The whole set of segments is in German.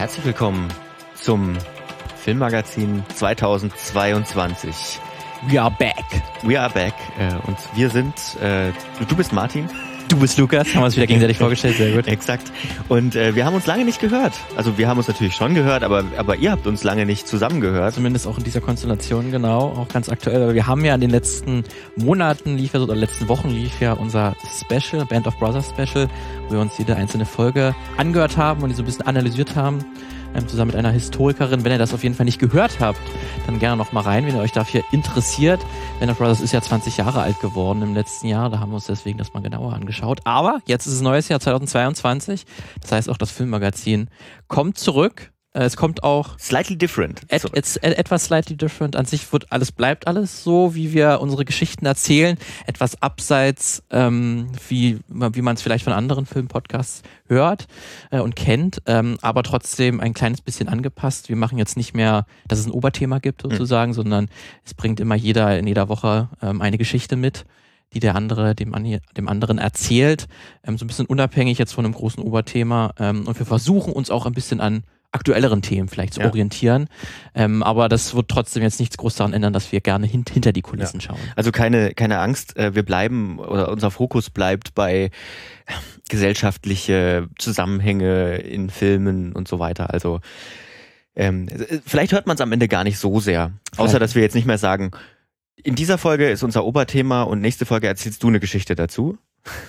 Herzlich willkommen zum Filmmagazin 2022. We are back. We are back äh, und wir sind, äh, du bist Martin. Du bist Lukas, haben wir uns wieder gegenseitig vorgestellt, sehr gut. Exakt. Und äh, wir haben uns lange nicht gehört. Also wir haben uns natürlich schon gehört, aber, aber ihr habt uns lange nicht zusammen gehört. Zumindest auch in dieser Konstellation, genau, auch ganz aktuell. Aber wir haben ja in den letzten Monaten lief ja, oder letzten Wochen lief ja unser Special, Band of Brothers Special, wo wir uns jede einzelne Folge angehört haben und die so ein bisschen analysiert haben ähm, zusammen mit einer Historikerin. Wenn ihr das auf jeden Fall nicht gehört habt, dann gerne noch mal rein, wenn ihr euch dafür interessiert. Band of Brothers ist ja 20 Jahre alt geworden im letzten Jahr, da haben wir uns deswegen das mal genauer angeschaut. Aber jetzt ist es neues Jahr 2022, das heißt auch das Filmmagazin kommt zurück es kommt auch slightly different. Et, it's etwas slightly different. An sich wird alles bleibt alles so, wie wir unsere Geschichten erzählen. Etwas abseits, ähm, wie wie man es vielleicht von anderen Filmpodcasts hört äh, und kennt, ähm, aber trotzdem ein kleines bisschen angepasst. Wir machen jetzt nicht mehr, dass es ein Oberthema gibt hm. sozusagen, mhm. sondern es bringt immer jeder in jeder Woche ähm, eine Geschichte mit die der andere dem, dem anderen erzählt, ähm, so ein bisschen unabhängig jetzt von einem großen Oberthema. Ähm, und wir versuchen uns auch ein bisschen an aktuelleren Themen vielleicht zu ja. orientieren. Ähm, aber das wird trotzdem jetzt nichts groß daran ändern, dass wir gerne hint hinter die Kulissen ja. schauen. Also keine, keine Angst, äh, wir bleiben oder unser Fokus bleibt bei gesellschaftliche Zusammenhänge in Filmen und so weiter. Also ähm, vielleicht hört man es am Ende gar nicht so sehr, außer dass wir jetzt nicht mehr sagen, in dieser Folge ist unser Oberthema und nächste Folge erzählst du eine Geschichte dazu.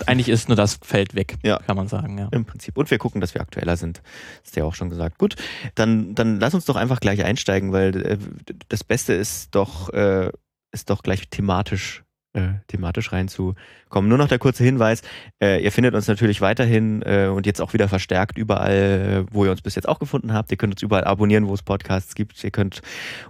Eigentlich ist nur das Feld weg, ja. kann man sagen. Ja. Im Prinzip. Und wir gucken, dass wir aktueller sind. Das ist ja auch schon gesagt. Gut, dann, dann lass uns doch einfach gleich einsteigen, weil äh, das Beste ist doch, äh, ist doch gleich thematisch äh, thematisch reinzukommen. Nur noch der kurze Hinweis, äh, ihr findet uns natürlich weiterhin äh, und jetzt auch wieder verstärkt überall, wo ihr uns bis jetzt auch gefunden habt. Ihr könnt uns überall abonnieren, wo es Podcasts gibt. Ihr könnt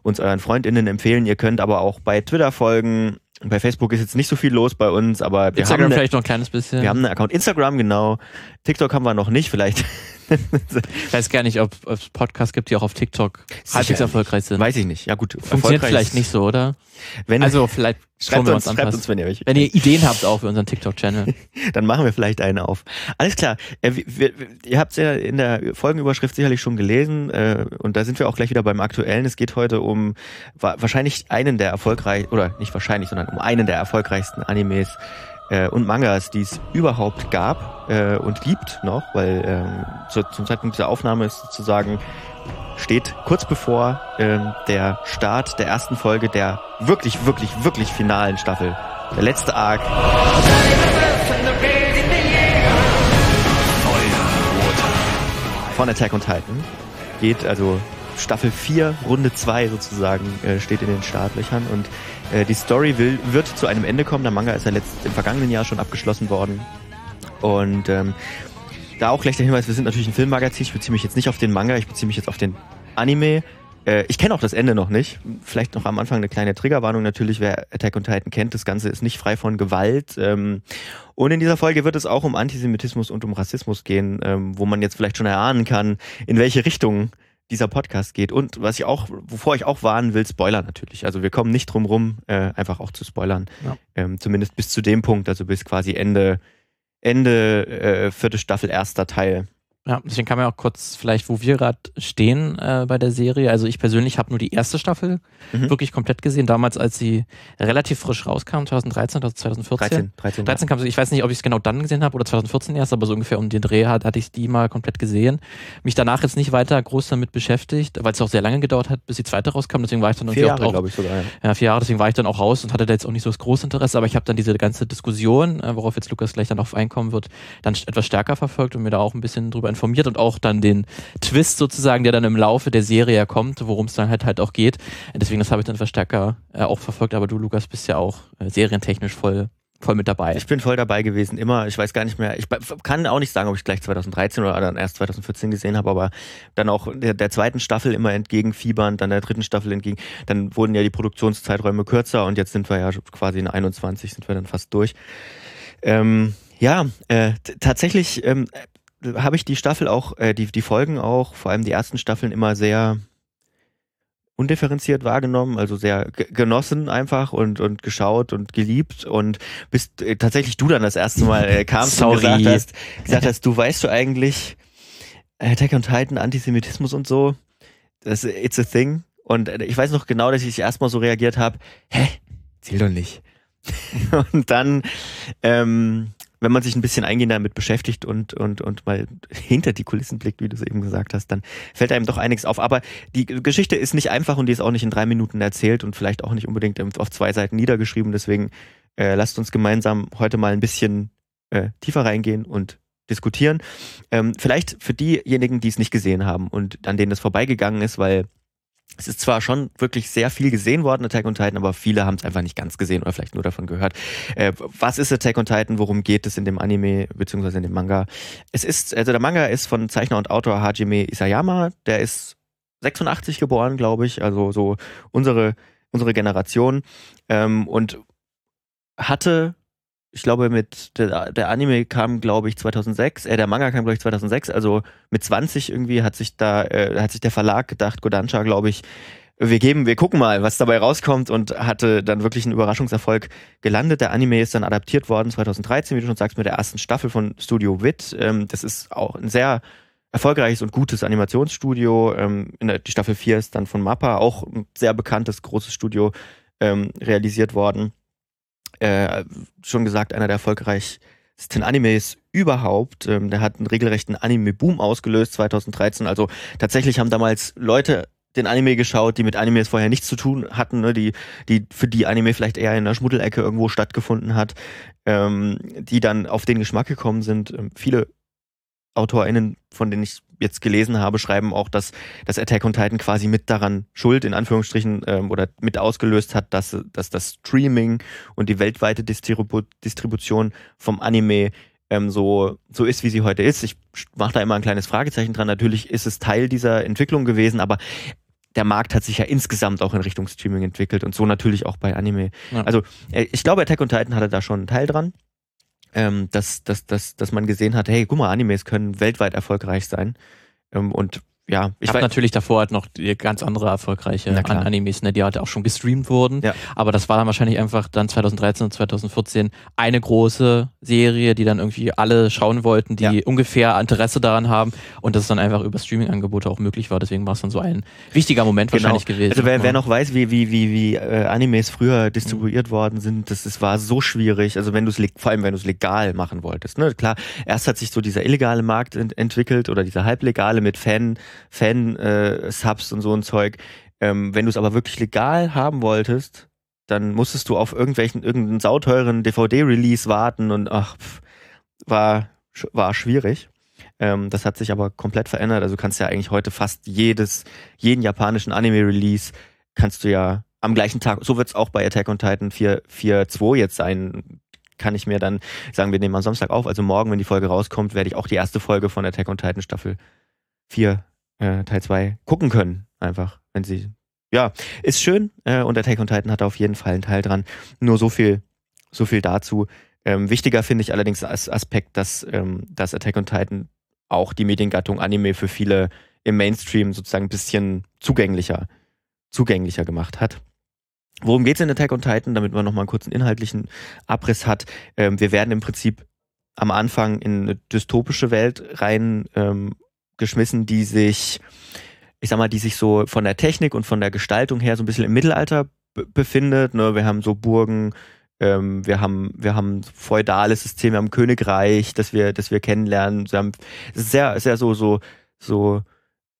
uns euren FreundInnen empfehlen. Ihr könnt aber auch bei Twitter folgen. Bei Facebook ist jetzt nicht so viel los bei uns, aber wir Instagram haben eine, vielleicht noch ein kleines bisschen. Wir haben einen Account Instagram, genau. TikTok haben wir noch nicht, vielleicht. Ich weiß gar nicht, ob es Podcasts gibt, die auch auf TikTok Sicher halbwegs erfolgreich sind. Weiß ich nicht. Ja gut, funktioniert vielleicht nicht so, oder? Wenn, also vielleicht schreibt uns, uns schreibt uns, wenn ihr euch wenn ihr Ideen habt auch für unseren TikTok-Channel, dann machen wir vielleicht einen auf. Alles klar. Äh, wir, wir, ihr habt es ja in der Folgenüberschrift sicherlich schon gelesen äh, und da sind wir auch gleich wieder beim Aktuellen. Es geht heute um wahrscheinlich einen der erfolgreichsten oder nicht wahrscheinlich, sondern um einen der erfolgreichsten Animes äh, und Mangas, die es überhaupt gab äh, und gibt noch, weil ähm, zu, zum Zeitpunkt dieser Aufnahme ist sozusagen steht kurz bevor ähm, der Start der ersten Folge der wirklich, wirklich, wirklich finalen Staffel. Der letzte Arc. Von Attack on Titan. Geht also Staffel 4, Runde 2 sozusagen, äh, steht in den Startlöchern und äh, die Story will, wird zu einem Ende kommen. Der Manga ist ja letzt, im vergangenen Jahr schon abgeschlossen worden. Und ähm, da auch gleich der Hinweis, wir sind natürlich ein Filmmagazin. Ich beziehe mich jetzt nicht auf den Manga, ich beziehe mich jetzt auf den Anime. Äh, ich kenne auch das Ende noch nicht. Vielleicht noch am Anfang eine kleine Triggerwarnung natürlich. Wer Attack on Titan kennt, das Ganze ist nicht frei von Gewalt. Ähm, und in dieser Folge wird es auch um Antisemitismus und um Rassismus gehen, ähm, wo man jetzt vielleicht schon erahnen kann, in welche Richtung dieser Podcast geht. Und was ich auch, wovor ich auch warnen will, Spoiler natürlich. Also wir kommen nicht drum rum, äh, einfach auch zu spoilern. Ja. Ähm, zumindest bis zu dem Punkt, also bis quasi Ende, Ende äh, vierte Staffel, erster Teil. Ja, deswegen kann man auch kurz vielleicht, wo wir gerade stehen äh, bei der Serie. Also ich persönlich habe nur die erste Staffel mhm. wirklich komplett gesehen, damals als sie relativ frisch rauskam, 2013 oder 2014. 13, 13, 13 kam sie, ich weiß nicht, ob ich es genau dann gesehen habe oder 2014 erst, aber so ungefähr um den Dreh hat, hatte ich die mal komplett gesehen. Mich danach jetzt nicht weiter groß damit beschäftigt, weil es auch sehr lange gedauert hat, bis die zweite rauskam, deswegen war ich dann vier Jahre, glaube ich sogar. Ja. ja, vier Jahre, deswegen war ich dann auch raus und hatte da jetzt auch nicht so das große Interesse, aber ich habe dann diese ganze Diskussion, äh, worauf jetzt Lukas gleich dann noch einkommen wird, dann etwas stärker verfolgt und mir da auch ein bisschen drüber informiert und auch dann den Twist sozusagen, der dann im Laufe der Serie kommt, worum es dann halt halt auch geht. Deswegen, das habe ich dann verstärker äh, auch verfolgt, aber du, Lukas, bist ja auch äh, serientechnisch voll voll mit dabei. Ich bin voll dabei gewesen, immer. Ich weiß gar nicht mehr. Ich kann auch nicht sagen, ob ich gleich 2013 oder dann erst 2014 gesehen habe, aber dann auch der, der zweiten Staffel immer entgegenfiebern, dann der dritten Staffel entgegen. Dann wurden ja die Produktionszeiträume kürzer und jetzt sind wir ja quasi in 21, sind wir dann fast durch. Ähm, ja, äh, tatsächlich ähm, habe ich die Staffel auch, äh, die, die Folgen auch, vor allem die ersten Staffeln immer sehr undifferenziert wahrgenommen, also sehr genossen einfach und, und geschaut und geliebt und bist äh, tatsächlich du dann das erste Mal äh, kamst und gesagt hast, gesagt hast, du weißt du eigentlich, Attack on Titan, Antisemitismus und so, das it's a thing. Und ich weiß noch genau, dass ich erstmal so reagiert habe, hä, zähl doch nicht. und dann, ähm, wenn man sich ein bisschen eingehender damit beschäftigt und, und, und mal hinter die Kulissen blickt, wie du es eben gesagt hast, dann fällt einem doch einiges auf. Aber die Geschichte ist nicht einfach und die ist auch nicht in drei Minuten erzählt und vielleicht auch nicht unbedingt auf zwei Seiten niedergeschrieben. Deswegen äh, lasst uns gemeinsam heute mal ein bisschen äh, tiefer reingehen und diskutieren. Ähm, vielleicht für diejenigen, die es nicht gesehen haben und an denen es vorbeigegangen ist, weil es ist zwar schon wirklich sehr viel gesehen worden, Attack on Titan, aber viele haben es einfach nicht ganz gesehen oder vielleicht nur davon gehört. Äh, was ist Attack on Titan? Worum geht es in dem Anime beziehungsweise in dem Manga? Es ist, also der Manga ist von Zeichner und Autor Hajime Isayama. Der ist 86 geboren, glaube ich, also so unsere unsere Generation ähm, und hatte ich glaube, mit der, der Anime kam, glaube ich, 2006, äh, der Manga kam, glaube ich, 2006, also mit 20 irgendwie hat sich da, äh, hat sich der Verlag gedacht, Godansha, glaube ich, wir geben, wir gucken mal, was dabei rauskommt und hatte dann wirklich einen Überraschungserfolg gelandet. Der Anime ist dann adaptiert worden 2013, wie du schon sagst, mit der ersten Staffel von Studio Wit. Ähm, das ist auch ein sehr erfolgreiches und gutes Animationsstudio. Ähm, der, die Staffel 4 ist dann von Mappa, auch ein sehr bekanntes, großes Studio, ähm, realisiert worden äh, schon gesagt, einer der erfolgreichsten Animes überhaupt. Ähm, der hat einen regelrechten Anime-Boom ausgelöst 2013. Also tatsächlich haben damals Leute den Anime geschaut, die mit Animes vorher nichts zu tun hatten, ne, die, die für die Anime vielleicht eher in der Schmuddelecke irgendwo stattgefunden hat, ähm, die dann auf den Geschmack gekommen sind. Ähm, viele AutorInnen, von denen ich jetzt gelesen habe, schreiben auch, dass, dass Attack on Titan quasi mit daran schuld, in Anführungsstrichen, ähm, oder mit ausgelöst hat, dass, dass das Streaming und die weltweite Distribu Distribution vom Anime ähm, so, so ist, wie sie heute ist. Ich mache da immer ein kleines Fragezeichen dran. Natürlich ist es Teil dieser Entwicklung gewesen, aber der Markt hat sich ja insgesamt auch in Richtung Streaming entwickelt und so natürlich auch bei Anime. Ja. Also äh, ich glaube, Attack on Titan hatte da schon einen Teil dran ähm, dass, dass, dass, dass man gesehen hat, hey, guck mal, Animes können weltweit erfolgreich sein. Ähm, und ja, ich habe natürlich davor halt noch die ganz andere erfolgreiche Animes, ne, die halt auch schon gestreamt wurden. Ja. Aber das war dann wahrscheinlich einfach dann 2013 und 2014 eine große Serie, die dann irgendwie alle schauen wollten, die ja. ungefähr Interesse daran haben und das dann einfach über Streaming-Angebote auch möglich war. Deswegen war es dann so ein wichtiger Moment genau. wahrscheinlich gewesen. Also wer, wer noch weiß, wie, wie, wie, wie äh, Animes früher distribuiert mhm. worden sind, das, das war so schwierig. Also wenn du es vor allem wenn du es legal machen wolltest. Ne? Klar, erst hat sich so dieser illegale Markt ent entwickelt oder dieser halblegale mit Fan Fan-Subs äh, und so ein Zeug. Ähm, wenn du es aber wirklich legal haben wolltest, dann musstest du auf irgendwelchen, irgendeinen sauteuren DVD-Release warten und ach, pff, war, war schwierig. Ähm, das hat sich aber komplett verändert. Also du kannst ja eigentlich heute fast jedes, jeden japanischen Anime-Release kannst du ja am gleichen Tag, so wird es auch bei Attack on Titan 4.2 jetzt sein, kann ich mir dann sagen, wir nehmen am Samstag auf, also morgen, wenn die Folge rauskommt, werde ich auch die erste Folge von Attack on Titan Staffel 4 äh, Teil 2 gucken können. Einfach, wenn sie. Ja, ist schön äh, und Attack on Titan hat auf jeden Fall einen Teil dran. Nur so viel, so viel dazu. Ähm, wichtiger finde ich allerdings als Aspekt, dass, ähm, dass Attack on Titan auch die Mediengattung Anime für viele im Mainstream sozusagen ein bisschen zugänglicher, zugänglicher gemacht hat. Worum geht es in Attack on Titan, damit man nochmal einen kurzen inhaltlichen Abriss hat? Ähm, wir werden im Prinzip am Anfang in eine dystopische Welt rein ähm, geschmissen, die sich, ich sag mal, die sich so von der Technik und von der Gestaltung her so ein bisschen im Mittelalter befindet. Ne? Wir haben so Burgen, ähm, wir haben, wir haben feudales System, wir haben Königreich, das wir, das wir kennenlernen. Wir haben sehr, sehr so, so, so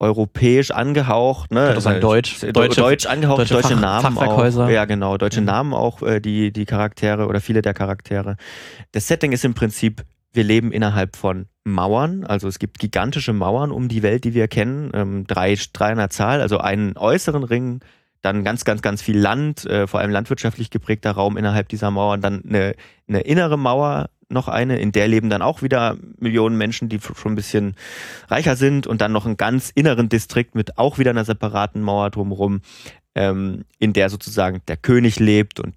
europäisch angehaucht, ne? Ist Deutsch, deutsche, Deutsch angehaucht, deutsche, deutsche Fach, Namen auch. Ja, genau, deutsche mhm. Namen auch, äh, die, die Charaktere oder viele der Charaktere. Das Setting ist im Prinzip wir leben innerhalb von Mauern, also es gibt gigantische Mauern um die Welt, die wir kennen, ähm, drei, drei in der Zahl, also einen äußeren Ring, dann ganz, ganz, ganz viel Land, äh, vor allem landwirtschaftlich geprägter Raum innerhalb dieser Mauern, dann eine, eine innere Mauer, noch eine, in der leben dann auch wieder Millionen Menschen, die schon ein bisschen reicher sind und dann noch einen ganz inneren Distrikt mit auch wieder einer separaten Mauer drumherum, ähm, in der sozusagen der König lebt und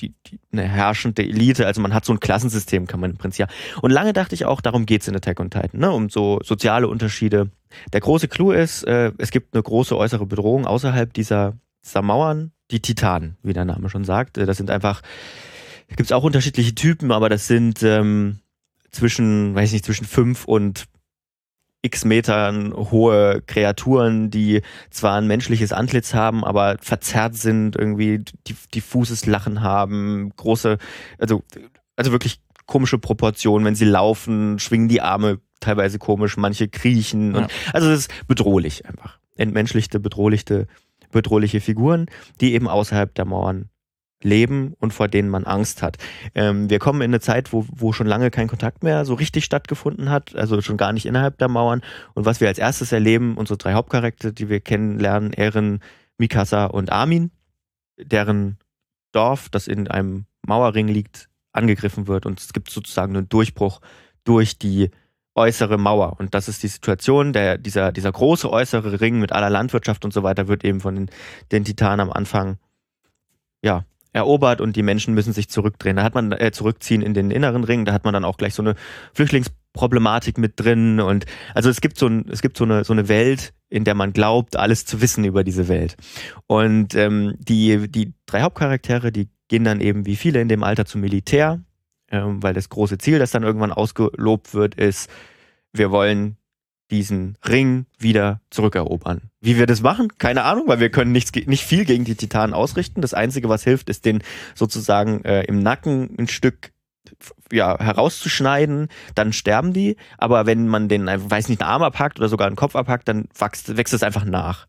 die, die, eine herrschende Elite, also man hat so ein Klassensystem, kann man im Prinzip ja. Und lange dachte ich auch, darum geht's in Attack on Titan, ne? um so soziale Unterschiede. Der große Clou ist, äh, es gibt eine große äußere Bedrohung außerhalb dieser, dieser Mauern, die Titanen, wie der Name schon sagt. Äh, das sind einfach, da gibt's auch unterschiedliche Typen, aber das sind ähm, zwischen, weiß ich nicht, zwischen fünf und x Metern hohe Kreaturen, die zwar ein menschliches Antlitz haben, aber verzerrt sind, irgendwie diffuses Lachen haben, große, also, also wirklich komische Proportionen. Wenn sie laufen, schwingen die Arme teilweise komisch, manche kriechen. Und, Also es ist bedrohlich einfach. Entmenschlichte, bedrohliche, bedrohliche Figuren, die eben außerhalb der Mauern leben und vor denen man Angst hat. Ähm, wir kommen in eine Zeit, wo, wo schon lange kein Kontakt mehr so richtig stattgefunden hat, also schon gar nicht innerhalb der Mauern. Und was wir als erstes erleben, unsere drei Hauptcharaktere, die wir kennenlernen, Ehren, Mikasa und Armin, deren Dorf, das in einem Mauerring liegt, angegriffen wird und es gibt sozusagen einen Durchbruch durch die äußere Mauer. Und das ist die Situation, der, dieser, dieser große äußere Ring mit aller Landwirtschaft und so weiter wird eben von den, den Titanen am Anfang ja, erobert und die Menschen müssen sich zurückdrehen. Da hat man äh, zurückziehen in den inneren Ring, da hat man dann auch gleich so eine Flüchtlingsproblematik mit drin und also es gibt so ein, es gibt so eine so eine Welt, in der man glaubt, alles zu wissen über diese Welt. Und ähm, die die drei Hauptcharaktere, die gehen dann eben wie viele in dem Alter zum Militär, ähm, weil das große Ziel, das dann irgendwann ausgelobt wird, ist, wir wollen diesen Ring wieder zurückerobern. Wie wir das machen? Keine Ahnung, weil wir können nichts, nicht viel gegen die Titanen ausrichten. Das Einzige, was hilft, ist den sozusagen äh, im Nacken ein Stück ja, herauszuschneiden, dann sterben die. Aber wenn man den, weiß nicht, einen Arm abhackt oder sogar einen Kopf abhackt, dann wächst, wächst es einfach nach.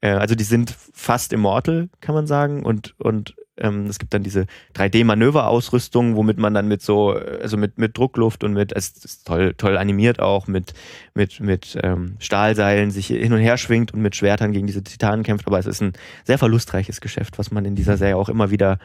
Äh, also die sind fast immortal, kann man sagen, und, und ähm, es gibt dann diese 3D-Manöverausrüstung, womit man dann mit so, also mit, mit Druckluft und mit, es ist toll, toll animiert auch, mit, mit, mit ähm, Stahlseilen sich hin und her schwingt und mit Schwertern gegen diese Titanen kämpft. Aber es ist ein sehr verlustreiches Geschäft, was man in dieser Serie auch immer wieder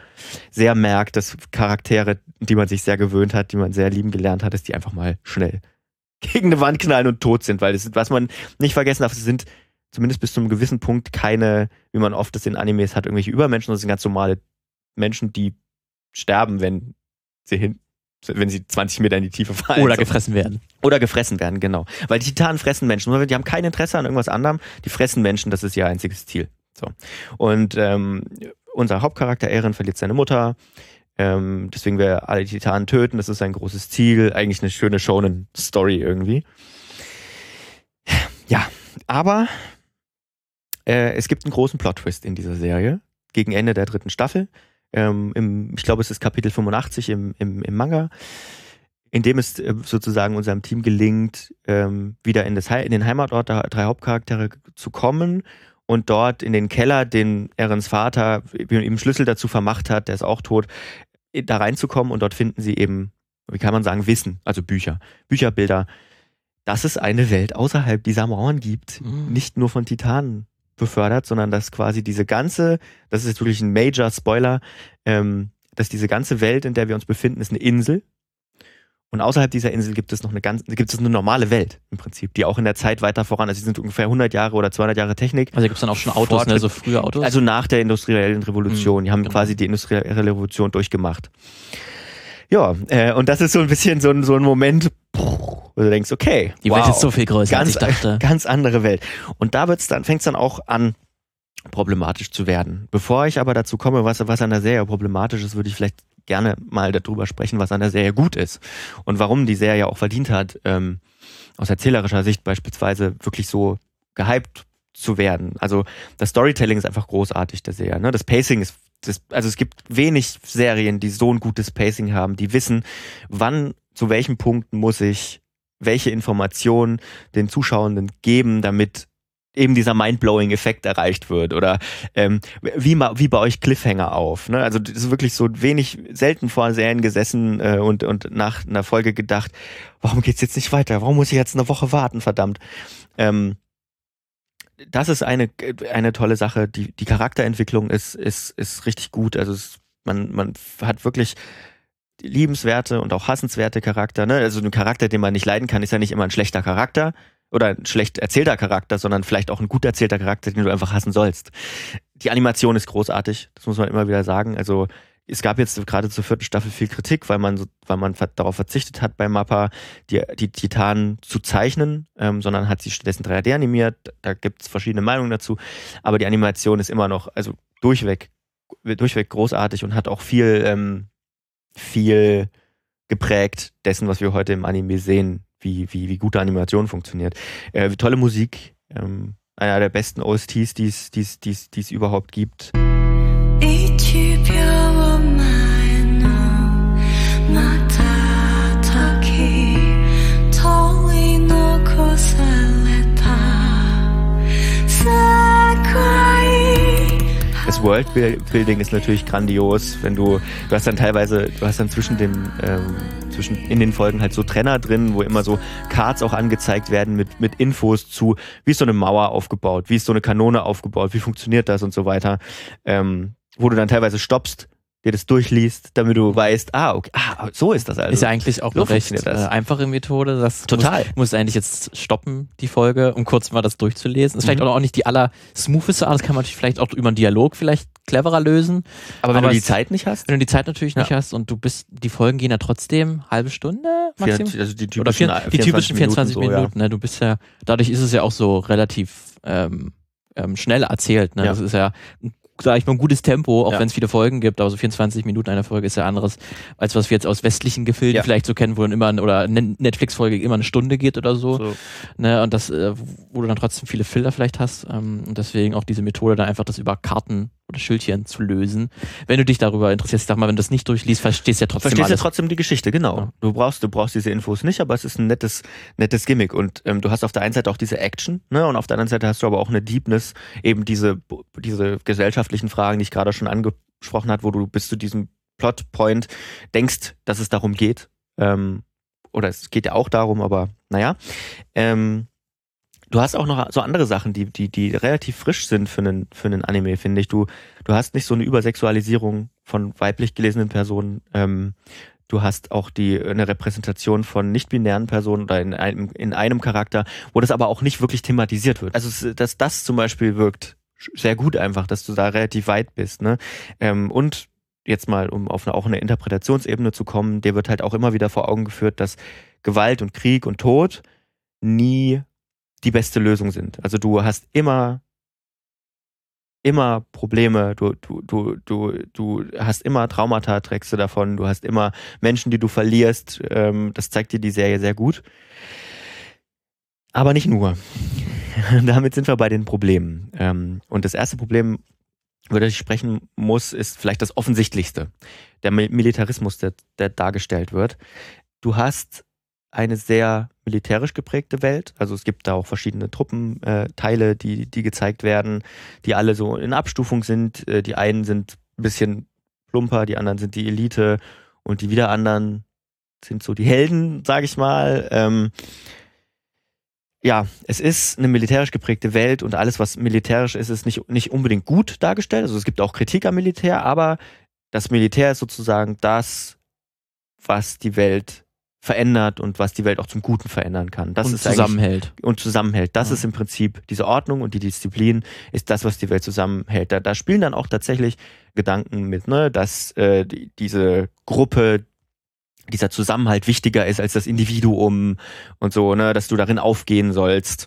sehr merkt, dass Charaktere, die man sich sehr gewöhnt hat, die man sehr lieben gelernt hat, dass die einfach mal schnell gegen eine Wand knallen und tot sind, weil das, was man nicht vergessen darf, es sind zumindest bis zu einem gewissen Punkt keine, wie man oft das in Animes hat, irgendwelche Übermenschen, sondern sind ganz normale Menschen, die sterben, wenn sie hin, wenn sie 20 Meter in die Tiefe fallen. Oder gefressen werden. Oder gefressen werden, genau. Weil die Titanen fressen Menschen. Die haben kein Interesse an irgendwas anderem. Die fressen Menschen, das ist ihr einziges Ziel. So. Und ähm, unser Hauptcharakter Eren verliert seine Mutter. Ähm, deswegen wir alle Titanen töten. Das ist sein großes Ziel. Eigentlich eine schöne Shonen-Story irgendwie. Ja, aber äh, es gibt einen großen Plot-Twist in dieser Serie. Gegen Ende der dritten Staffel ähm, im, ich glaube, es ist Kapitel 85 im, im, im Manga, in dem es äh, sozusagen unserem Team gelingt, ähm, wieder in, das, in den Heimatort der drei Hauptcharaktere zu kommen und dort in den Keller, den Erens Vater ihm Schlüssel dazu vermacht hat, der ist auch tot, da reinzukommen und dort finden sie eben, wie kann man sagen, Wissen, also Bücher, Bücherbilder, dass es eine Welt außerhalb dieser Mauern gibt, mhm. nicht nur von Titanen befördert, sondern dass quasi diese ganze, das ist wirklich ein Major Spoiler, ähm, dass diese ganze Welt, in der wir uns befinden, ist eine Insel. Und außerhalb dieser Insel gibt es noch eine ganz, gibt es eine normale Welt im Prinzip, die auch in der Zeit weiter voran, also sie sind ungefähr 100 Jahre oder 200 Jahre Technik. Also gibt es dann auch schon Autos, ne, so frühe Autos? Also nach der industriellen Revolution. Mhm, die haben genau. quasi die industrielle Revolution durchgemacht. Ja, äh, und das ist so ein bisschen so ein, so ein Moment, wo du denkst, okay, die wow, Welt ist so viel größer, ganz, als ich dachte. Ganz andere Welt. Und da wird's dann, fängt's dann auch an, problematisch zu werden. Bevor ich aber dazu komme, was, was an der Serie problematisch ist, würde ich vielleicht gerne mal darüber sprechen, was an der Serie gut ist und warum die Serie auch verdient hat, ähm, aus erzählerischer Sicht beispielsweise wirklich so gehypt zu werden. Also das Storytelling ist einfach großartig der Serie. Ne? Das Pacing ist das, also es gibt wenig Serien, die so ein gutes Pacing haben, die wissen, wann, zu welchen Punkten muss ich welche Informationen den Zuschauenden geben, damit eben dieser mindblowing Effekt erreicht wird oder ähm, wie wie bei euch Cliffhanger auf. Ne? Also das ist wirklich so wenig selten vor Serien gesessen äh, und und nach einer Folge gedacht, warum geht's jetzt nicht weiter? Warum muss ich jetzt eine Woche warten? Verdammt. Ähm, das ist eine, eine tolle Sache. Die, die Charakterentwicklung ist, ist, ist richtig gut. Also es, man, man hat wirklich liebenswerte und auch hassenswerte Charakter. Ne? Also ein Charakter, den man nicht leiden kann, ist ja nicht immer ein schlechter Charakter oder ein schlecht erzählter Charakter, sondern vielleicht auch ein gut erzählter Charakter, den du einfach hassen sollst. Die Animation ist großartig, das muss man immer wieder sagen. Also es gab jetzt gerade zur vierten Staffel viel Kritik, weil man, weil man darauf verzichtet hat, bei Mappa die, die Titanen zu zeichnen, ähm, sondern hat sie stattdessen 3D animiert. Da gibt es verschiedene Meinungen dazu. Aber die Animation ist immer noch, also durchweg, durchweg großartig und hat auch viel, ähm, viel geprägt dessen, was wir heute im Anime sehen, wie, wie, wie gute Animation funktioniert. Äh, tolle Musik, ähm, einer der besten OSTs, die es überhaupt gibt. Das Worldbuilding ist natürlich grandios, wenn du, du hast dann teilweise, du hast dann zwischen dem, ähm, zwischen, in den Folgen halt so Trenner drin, wo immer so Cards auch angezeigt werden mit, mit Infos zu, wie ist so eine Mauer aufgebaut, wie ist so eine Kanone aufgebaut, wie funktioniert das und so weiter, ähm, wo du dann teilweise stoppst dir das durchliest, damit du weißt, ah, okay, ah, so ist das also. Ist ja eigentlich auch so eine recht äh, einfache Methode. Das Total. Muss, muss eigentlich jetzt stoppen, die Folge, um kurz mal das durchzulesen. Ist mhm. vielleicht auch nicht die aller smootheste Art, das kann man natürlich vielleicht auch über einen Dialog vielleicht cleverer lösen. Aber wenn Aber du die Zeit nicht hast? Wenn du die Zeit natürlich ja. nicht hast und du bist, die Folgen gehen ja trotzdem halbe Stunde maximum. also die typischen, Oder vier, die typischen 24 Minuten, so, Minuten ja. ne? Du bist ja, dadurch ist es ja auch so relativ ähm, ähm, schnell erzählt. Ne? Ja. Das ist ja ein sage ich mal, ein gutes Tempo, auch ja. wenn es viele Folgen gibt, aber so 24 Minuten einer Folge ist ja anderes, als was wir jetzt aus westlichen Gefilden ja. vielleicht so kennen, wo dann immer, oder eine Netflix-Folge immer eine Stunde geht oder so. so. Ne, und das, äh, wo du dann trotzdem viele Filter vielleicht hast. Ähm, und deswegen auch diese Methode, da einfach das über Karten oder Schildchen zu lösen. Wenn du dich darüber interessierst, ich sag mal, wenn du das nicht durchliest, verstehst du ja trotzdem Verstehst ja trotzdem die Geschichte, genau. Ja. Du brauchst, du brauchst diese Infos nicht, aber es ist ein nettes, nettes Gimmick. Und ähm, du hast auf der einen Seite auch diese Action, ne, und auf der anderen Seite hast du aber auch eine Deepness, eben diese, diese gesellschaftlichen Fragen, die ich gerade schon angesprochen hat, wo du bis zu diesem Plotpoint denkst, dass es darum geht. Ähm, oder es geht ja auch darum, aber naja. Ähm, Du hast auch noch so andere Sachen, die, die, die relativ frisch sind für einen, für einen Anime, finde ich. Du, du hast nicht so eine Übersexualisierung von weiblich gelesenen Personen. Ähm, du hast auch die, eine Repräsentation von nicht-binären Personen oder in einem, in einem Charakter, wo das aber auch nicht wirklich thematisiert wird. Also, dass das zum Beispiel wirkt sehr gut einfach, dass du da relativ weit bist, ne? Ähm, und jetzt mal, um auf eine, auch eine Interpretationsebene zu kommen, dir wird halt auch immer wieder vor Augen geführt, dass Gewalt und Krieg und Tod nie die beste Lösung sind. Also du hast immer immer Probleme, du, du, du, du, du hast immer Traumata, trägst du davon, du hast immer Menschen, die du verlierst. Ähm, das zeigt dir die Serie sehr gut. Aber nicht nur. Damit sind wir bei den Problemen. Ähm, und das erste Problem, über das ich sprechen muss, ist vielleicht das offensichtlichste. Der Militarismus, der, der dargestellt wird. Du hast eine sehr militärisch geprägte Welt. Also es gibt da auch verschiedene Truppenteile, äh, die, die gezeigt werden, die alle so in Abstufung sind. Äh, die einen sind ein bisschen plumper, die anderen sind die Elite und die wieder anderen sind so die Helden, sage ich mal. Ähm, ja, es ist eine militärisch geprägte Welt und alles, was militärisch ist, ist nicht, nicht unbedingt gut dargestellt. Also es gibt auch Kritik am Militär, aber das Militär ist sozusagen das, was die Welt verändert und was die Welt auch zum Guten verändern kann. Das und ist zusammenhält. Und zusammenhält. Das ja. ist im Prinzip diese Ordnung und die Disziplin ist das, was die Welt zusammenhält. Da, da spielen dann auch tatsächlich Gedanken mit, ne, dass äh, die, diese Gruppe, dieser Zusammenhalt wichtiger ist als das Individuum und so, ne, dass du darin aufgehen sollst.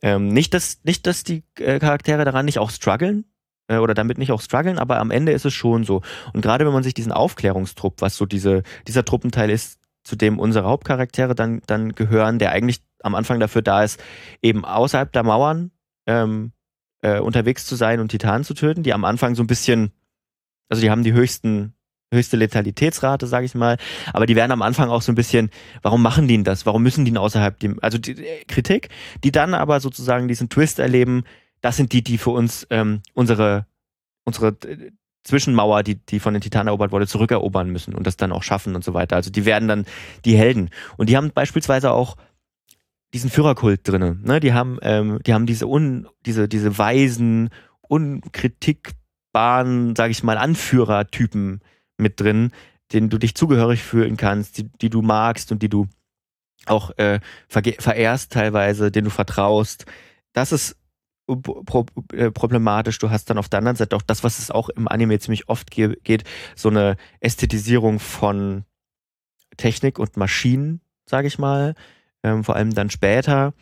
Ähm, nicht, dass, nicht, dass die äh, Charaktere daran nicht auch strugglen, äh, oder damit nicht auch strugglen, aber am Ende ist es schon so. Und gerade wenn man sich diesen Aufklärungstrupp, was so diese, dieser Truppenteil ist, zu dem unsere Hauptcharaktere dann, dann gehören, der eigentlich am Anfang dafür da ist, eben außerhalb der Mauern ähm, äh, unterwegs zu sein und Titanen zu töten, die am Anfang so ein bisschen, also die haben die höchsten höchste Letalitätsrate, sage ich mal. Aber die werden am Anfang auch so ein bisschen, warum machen die denn das? Warum müssen die denn außerhalb dem, also die, die Kritik, die dann aber sozusagen diesen Twist erleben, das sind die, die für uns ähm, unsere, unsere Zwischenmauer, die, die von den Titanen erobert wurde, zurückerobern müssen und das dann auch schaffen und so weiter. Also die werden dann die Helden. Und die haben beispielsweise auch diesen Führerkult drinnen. Ne? Die haben, ähm, die haben diese un, diese, diese weisen, unkritikbaren, sage ich mal, Anführertypen mit drin, denen du dich zugehörig fühlen kannst, die, die du magst und die du auch äh, verehrst teilweise, denen du vertraust. Das ist problematisch. Du hast dann auf der anderen Seite auch das, was es auch im Anime ziemlich oft ge geht, so eine Ästhetisierung von Technik und Maschinen, sage ich mal, ähm, vor allem dann später,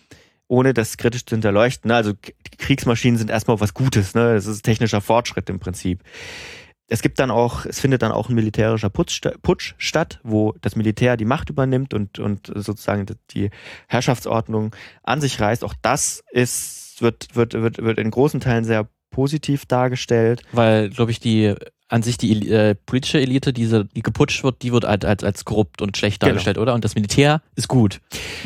ohne das kritisch zu hinterleuchten. Ne? Also Kriegsmaschinen sind erstmal was Gutes, ne? Das ist technischer Fortschritt im Prinzip. es gibt dann auch, es findet dann auch ein militärischer Putsch, Putsch statt, wo das Militär die Macht übernimmt und, und sozusagen die Herrschaftsordnung an sich reißt. Auch das ist, wird, wird, wird, wird in großen Teilen sehr positiv dargestellt. Weil, glaube ich, die an sich die äh, politische Elite, diese, die geputscht wird, die wird als, als, als korrupt und schlecht genau. dargestellt, genau. oder? Und das Militär ist gut.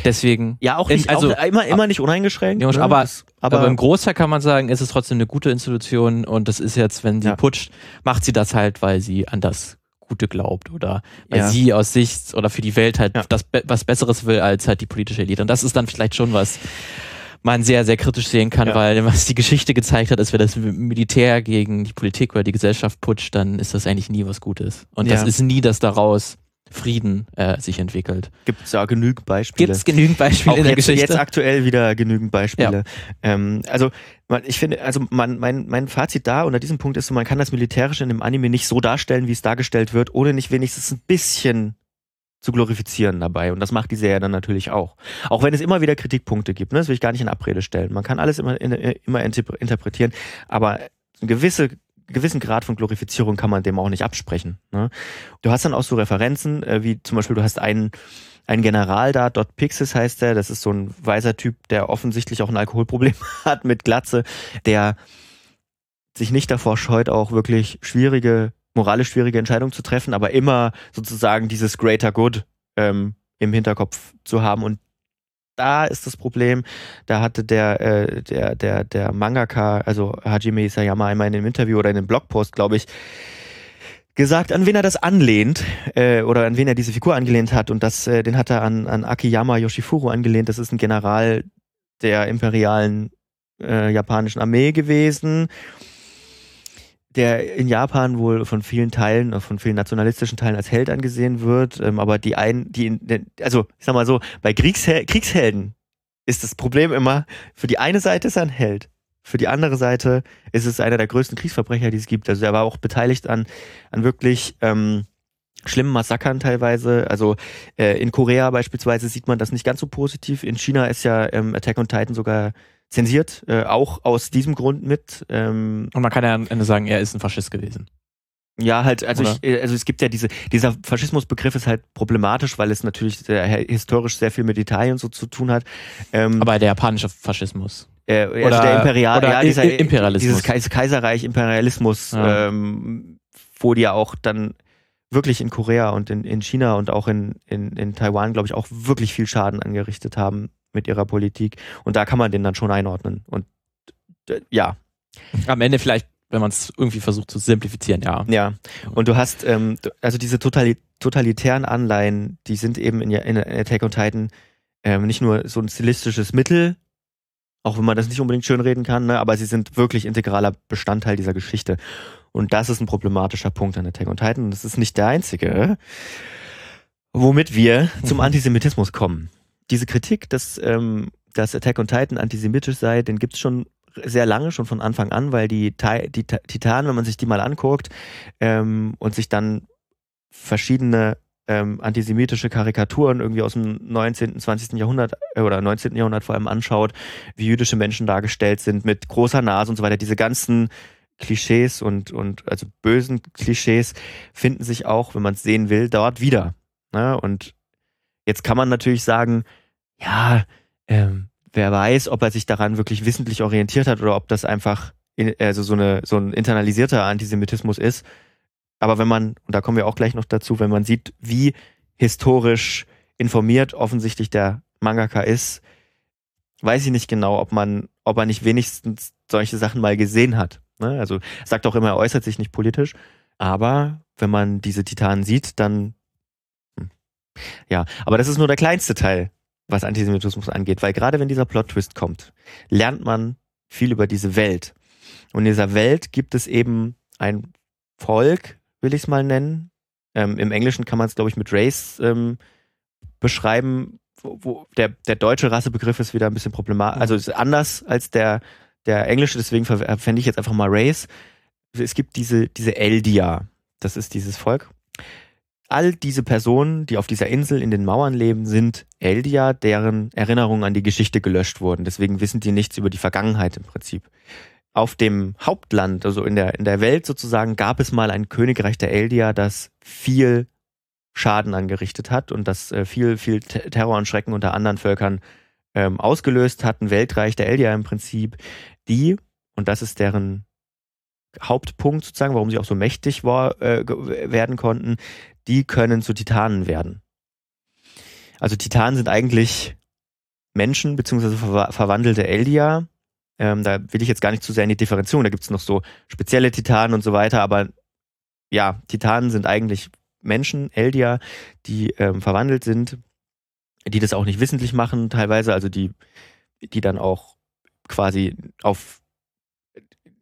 Deswegen. Ja, auch nicht, also auch immer, immer nicht uneingeschränkt. Ja, ne? aber, das, aber, aber, im Großteil kann man sagen, ist es trotzdem eine gute Institution und das ist jetzt, wenn sie ja. putscht, macht sie das halt, weil sie an das Gute glaubt oder weil ja. sie aus Sicht oder für die Welt halt das was Besseres will als halt die politische Elite. Und das ist dann vielleicht schon was, man sehr, sehr kritisch sehen kann, ja. weil was die Geschichte gezeigt hat, ist, wenn das Militär gegen die Politik oder die Gesellschaft putscht, dann ist das eigentlich nie was Gutes. Und ja. das ist nie, dass daraus Frieden äh, sich entwickelt. Gibt es da genügend Beispiele? Gibt es genügend Beispiele Auch in der jetzt, Geschichte? Jetzt aktuell wieder genügend Beispiele. Ja. Ähm, also ich finde, also man, mein, mein Fazit da unter diesem Punkt ist so, man kann das Militärische in dem Anime nicht so darstellen, wie es dargestellt wird, ohne nicht wenigstens ein bisschen zu glorifizieren dabei. Und das macht die Serie dann natürlich auch. Auch wenn es immer wieder Kritikpunkte gibt, ne? das will ich gar nicht in Abrede stellen. Man kann alles immer, in, immer interpretieren, aber eine gewisse gewissen Grad von Glorifizierung kann man dem auch nicht absprechen. Ne? Du hast dann auch so Referenzen, äh, wie zum Beispiel du hast einen, einen General da, Dot Pixis heißt der, das ist so ein weiser Typ, der offensichtlich auch ein Alkoholproblem hat mit Glatze, der sich nicht davor scheut, auch wirklich schwierige moralisch schwierige Entscheidung zu treffen, aber immer sozusagen dieses Greater Good ähm, im Hinterkopf zu haben. Und da ist das Problem, da hatte der, äh, der, der, der Mangaka, also Hajime Isayama einmal in einem Interview oder in einem Blogpost, glaube ich, gesagt, an wen er das anlehnt äh, oder an wen er diese Figur angelehnt hat. Und das, äh, den hat er an, an Akiyama Yoshifuro angelehnt. Das ist ein General der imperialen äh, japanischen Armee gewesen der in Japan wohl von vielen Teilen, äh, von vielen nationalistischen Teilen als Held angesehen wird, ähm, aber die einen, die, in, also ich sag mal so, bei Kriegshel Kriegshelden ist das Problem immer, für die eine Seite ist er ein Held, für die andere Seite ist es einer der größten Kriegsverbrecher, die es gibt. Also er war auch beteiligt an, an wirklich ähm, schlimmen Massakern teilweise. Also äh, in Korea beispielsweise sieht man das nicht ganz so positiv. In China ist ja ähm, Attack on Titan sogar zensiert, äh, auch aus diesem Grund mit. Ähm, Und man kann ja am Ende sagen, er ist ein Faschist gewesen. Ja, halt, also ich, äh, also es gibt ja diese, dieser Faschismusbegriff ist halt problematisch, weil es natürlich sehr, historisch sehr viel mit Italien so zu tun hat. Ähm, Aber der japanische Faschismus. Äh, also oder, der Imperial, oder ja, dieser, Imperialismus. Dieses Kaiserreich Imperialismus, ja. ähm, wo die ja auch dann wirklich in Korea und in, in China und auch in, in, in Taiwan, glaube ich, auch wirklich viel Schaden angerichtet haben mit ihrer Politik. Und da kann man den dann schon einordnen. Und ja. Am Ende vielleicht, wenn man es irgendwie versucht zu simplifizieren, ja. Ja. Und du hast, ähm, also diese totalitären Anleihen, die sind eben in, in Attack on Titan ähm, nicht nur so ein stilistisches Mittel, auch wenn man das nicht unbedingt schönreden kann, ne, aber sie sind wirklich integraler Bestandteil dieser Geschichte. Und das ist ein problematischer Punkt an Attack on Titan. Und das ist nicht der einzige, womit wir zum. Antisemitismus kommen diese Kritik, dass, ähm, dass Attack on Titan antisemitisch sei, den gibt's schon sehr lange, schon von Anfang an, weil die, die Titanen, wenn man sich die mal anguckt ähm, und sich dann verschiedene ähm, antisemitische Karikaturen irgendwie aus dem 19., 20. Jahrhundert äh, oder 19. Jahrhundert vor allem anschaut, wie jüdische Menschen dargestellt sind mit großer Nase und so weiter, diese ganzen Klischees und, und also bösen Klischees finden sich auch, wenn man es sehen will, dort wieder. Ne? Und Jetzt kann man natürlich sagen, ja, ähm, wer weiß, ob er sich daran wirklich wissentlich orientiert hat oder ob das einfach in, also so, eine, so ein internalisierter Antisemitismus ist. Aber wenn man, und da kommen wir auch gleich noch dazu, wenn man sieht, wie historisch informiert offensichtlich der Mangaka ist, weiß ich nicht genau, ob man, ob er nicht wenigstens solche Sachen mal gesehen hat. Ne? Also sagt auch immer, er äußert sich nicht politisch, aber wenn man diese Titanen sieht, dann ja, aber das ist nur der kleinste Teil, was Antisemitismus angeht, weil gerade wenn dieser Plot-Twist kommt, lernt man viel über diese Welt. Und in dieser Welt gibt es eben ein Volk, will ich es mal nennen. Ähm, Im Englischen kann man es, glaube ich, mit Race ähm, beschreiben. Wo, wo der, der deutsche Rassebegriff ist wieder ein bisschen problematisch, also ist anders als der, der englische, deswegen verwende ich jetzt einfach mal Race. Es gibt diese, diese Eldia, das ist dieses Volk all diese Personen, die auf dieser Insel in den Mauern leben, sind Eldia, deren Erinnerungen an die Geschichte gelöscht wurden. Deswegen wissen die nichts über die Vergangenheit im Prinzip. auf dem Hauptland, also in der, in der Welt sozusagen, gab es mal ein Königreich der Eldia, das viel Schaden angerichtet hat und das äh, viel, viel Terror und Schrecken unter anderen Völkern ähm, ausgelöst hat. Ein Weltreich der Eldia im Prinzip, die, und das ist deren Hauptpunkt sozusagen, warum sie auch so mächtig war, äh, werden konnten, die können zu Titanen werden. Also Titanen sind eigentlich Menschen beziehungsweise ver verwandelte Eldia. Ähm, da will ich jetzt gar nicht zu sehr in die Differenzierung. Da gibt es noch so spezielle Titanen und so weiter, aber ja, Titanen sind eigentlich Menschen, Eldia, die ähm, verwandelt sind, die das auch nicht wissentlich machen, teilweise, also die, die dann auch quasi auf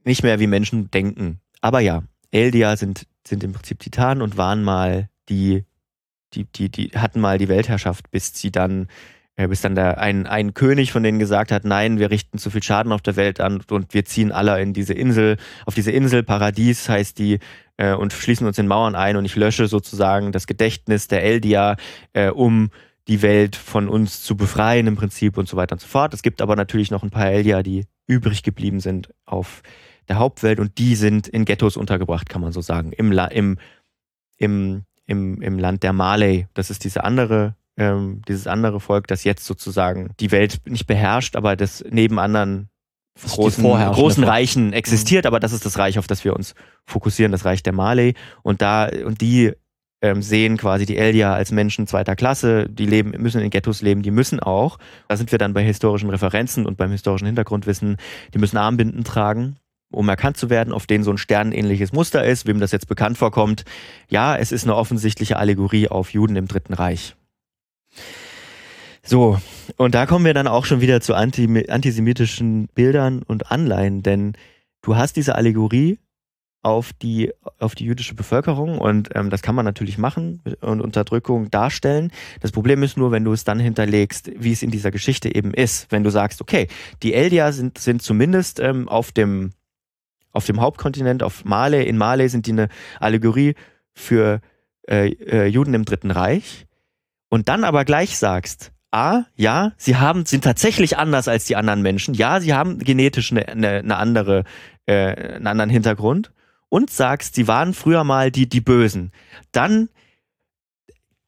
nicht mehr wie Menschen denken. Aber ja, Eldia sind, sind im Prinzip Titanen und waren mal die, die, die, die hatten mal die Weltherrschaft, bis sie dann, äh, bis dann der, ein, ein König von denen gesagt hat, nein, wir richten zu viel Schaden auf der Welt an und wir ziehen alle in diese Insel, auf diese Insel, Paradies heißt die, äh, und schließen uns in Mauern ein und ich lösche sozusagen das Gedächtnis der Eldia, äh, um die Welt von uns zu befreien im Prinzip und so weiter und so fort. Es gibt aber natürlich noch ein paar Eldia, die übrig geblieben sind auf der Hauptwelt und die sind in Ghettos untergebracht, kann man so sagen, im, La im, im, im, im Land der Malay. Das ist diese andere, ähm, dieses andere Volk, das jetzt sozusagen die Welt nicht beherrscht, aber das neben anderen großen, großen Reichen existiert, mhm. aber das ist das Reich, auf das wir uns fokussieren, das Reich der Malay. Und da, und die ähm, sehen quasi die Eldia als Menschen zweiter Klasse, die leben, müssen in Ghettos leben, die müssen auch, da sind wir dann bei historischen Referenzen und beim historischen Hintergrundwissen, die müssen Armbinden tragen um erkannt zu werden, auf denen so ein sternenähnliches Muster ist, wem das jetzt bekannt vorkommt. Ja, es ist eine offensichtliche Allegorie auf Juden im Dritten Reich. So, und da kommen wir dann auch schon wieder zu anti antisemitischen Bildern und Anleihen, denn du hast diese Allegorie auf die, auf die jüdische Bevölkerung und ähm, das kann man natürlich machen und Unterdrückung darstellen. Das Problem ist nur, wenn du es dann hinterlegst, wie es in dieser Geschichte eben ist. Wenn du sagst, okay, die Eldia sind, sind zumindest ähm, auf dem auf dem Hauptkontinent, auf Male, in Male sind die eine Allegorie für äh, äh, Juden im Dritten Reich und dann aber gleich sagst, A, ja, sie haben, sind tatsächlich anders als die anderen Menschen. Ja, sie haben genetisch eine, eine, eine andere, äh, einen anderen Hintergrund. Und sagst, sie waren früher mal die, die Bösen. Dann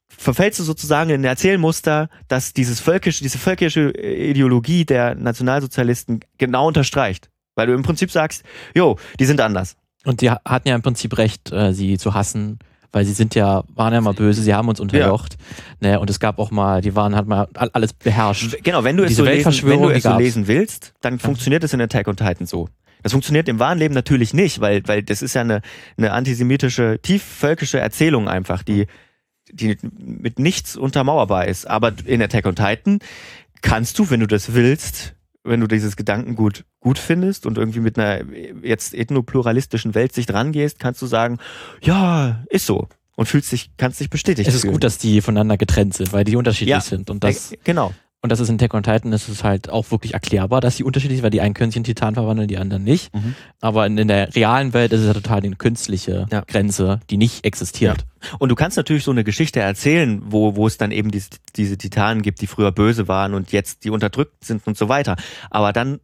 verfällst du sozusagen in ein Erzählmuster, das dieses völkische, diese völkische Ideologie der Nationalsozialisten genau unterstreicht. Weil du im Prinzip sagst, jo, die sind anders. Und die hatten ja im Prinzip recht, äh, sie zu hassen, weil sie sind ja, waren ja mal böse, sie haben uns unterjocht. Ja. Ne, und es gab auch mal, die waren, hat mal alles beherrscht. Genau, wenn du es, so lesen, wenn du es so lesen willst, dann ja. funktioniert es in Attack on Titan so. Das funktioniert im wahren Leben natürlich nicht, weil, weil das ist ja eine, eine antisemitische, tiefvölkische Erzählung einfach, die, die mit nichts untermauerbar ist. Aber in Attack on Titan kannst du, wenn du das willst, wenn du dieses Gedankengut gut findest und irgendwie mit einer jetzt ethnopluralistischen Weltsicht rangehst, kannst du sagen, ja, ist so. Und fühlst dich, kannst dich bestätigt Es ist fühlen. gut, dass die voneinander getrennt sind, weil die unterschiedlich ja, sind. Und das, genau. Und das ist in Tech on Titan ist es halt auch wirklich erklärbar, dass sie unterschiedlich sind, weil die einen können sich in Titan verwandeln, die anderen nicht. Mhm. Aber in, in, der realen Welt ist es ja total eine künstliche ja. Grenze, die nicht existiert. Ja. Und du kannst natürlich so eine Geschichte erzählen, wo, wo es dann eben diese, diese Titanen gibt, die früher böse waren und jetzt die unterdrückt sind und so weiter. Aber dann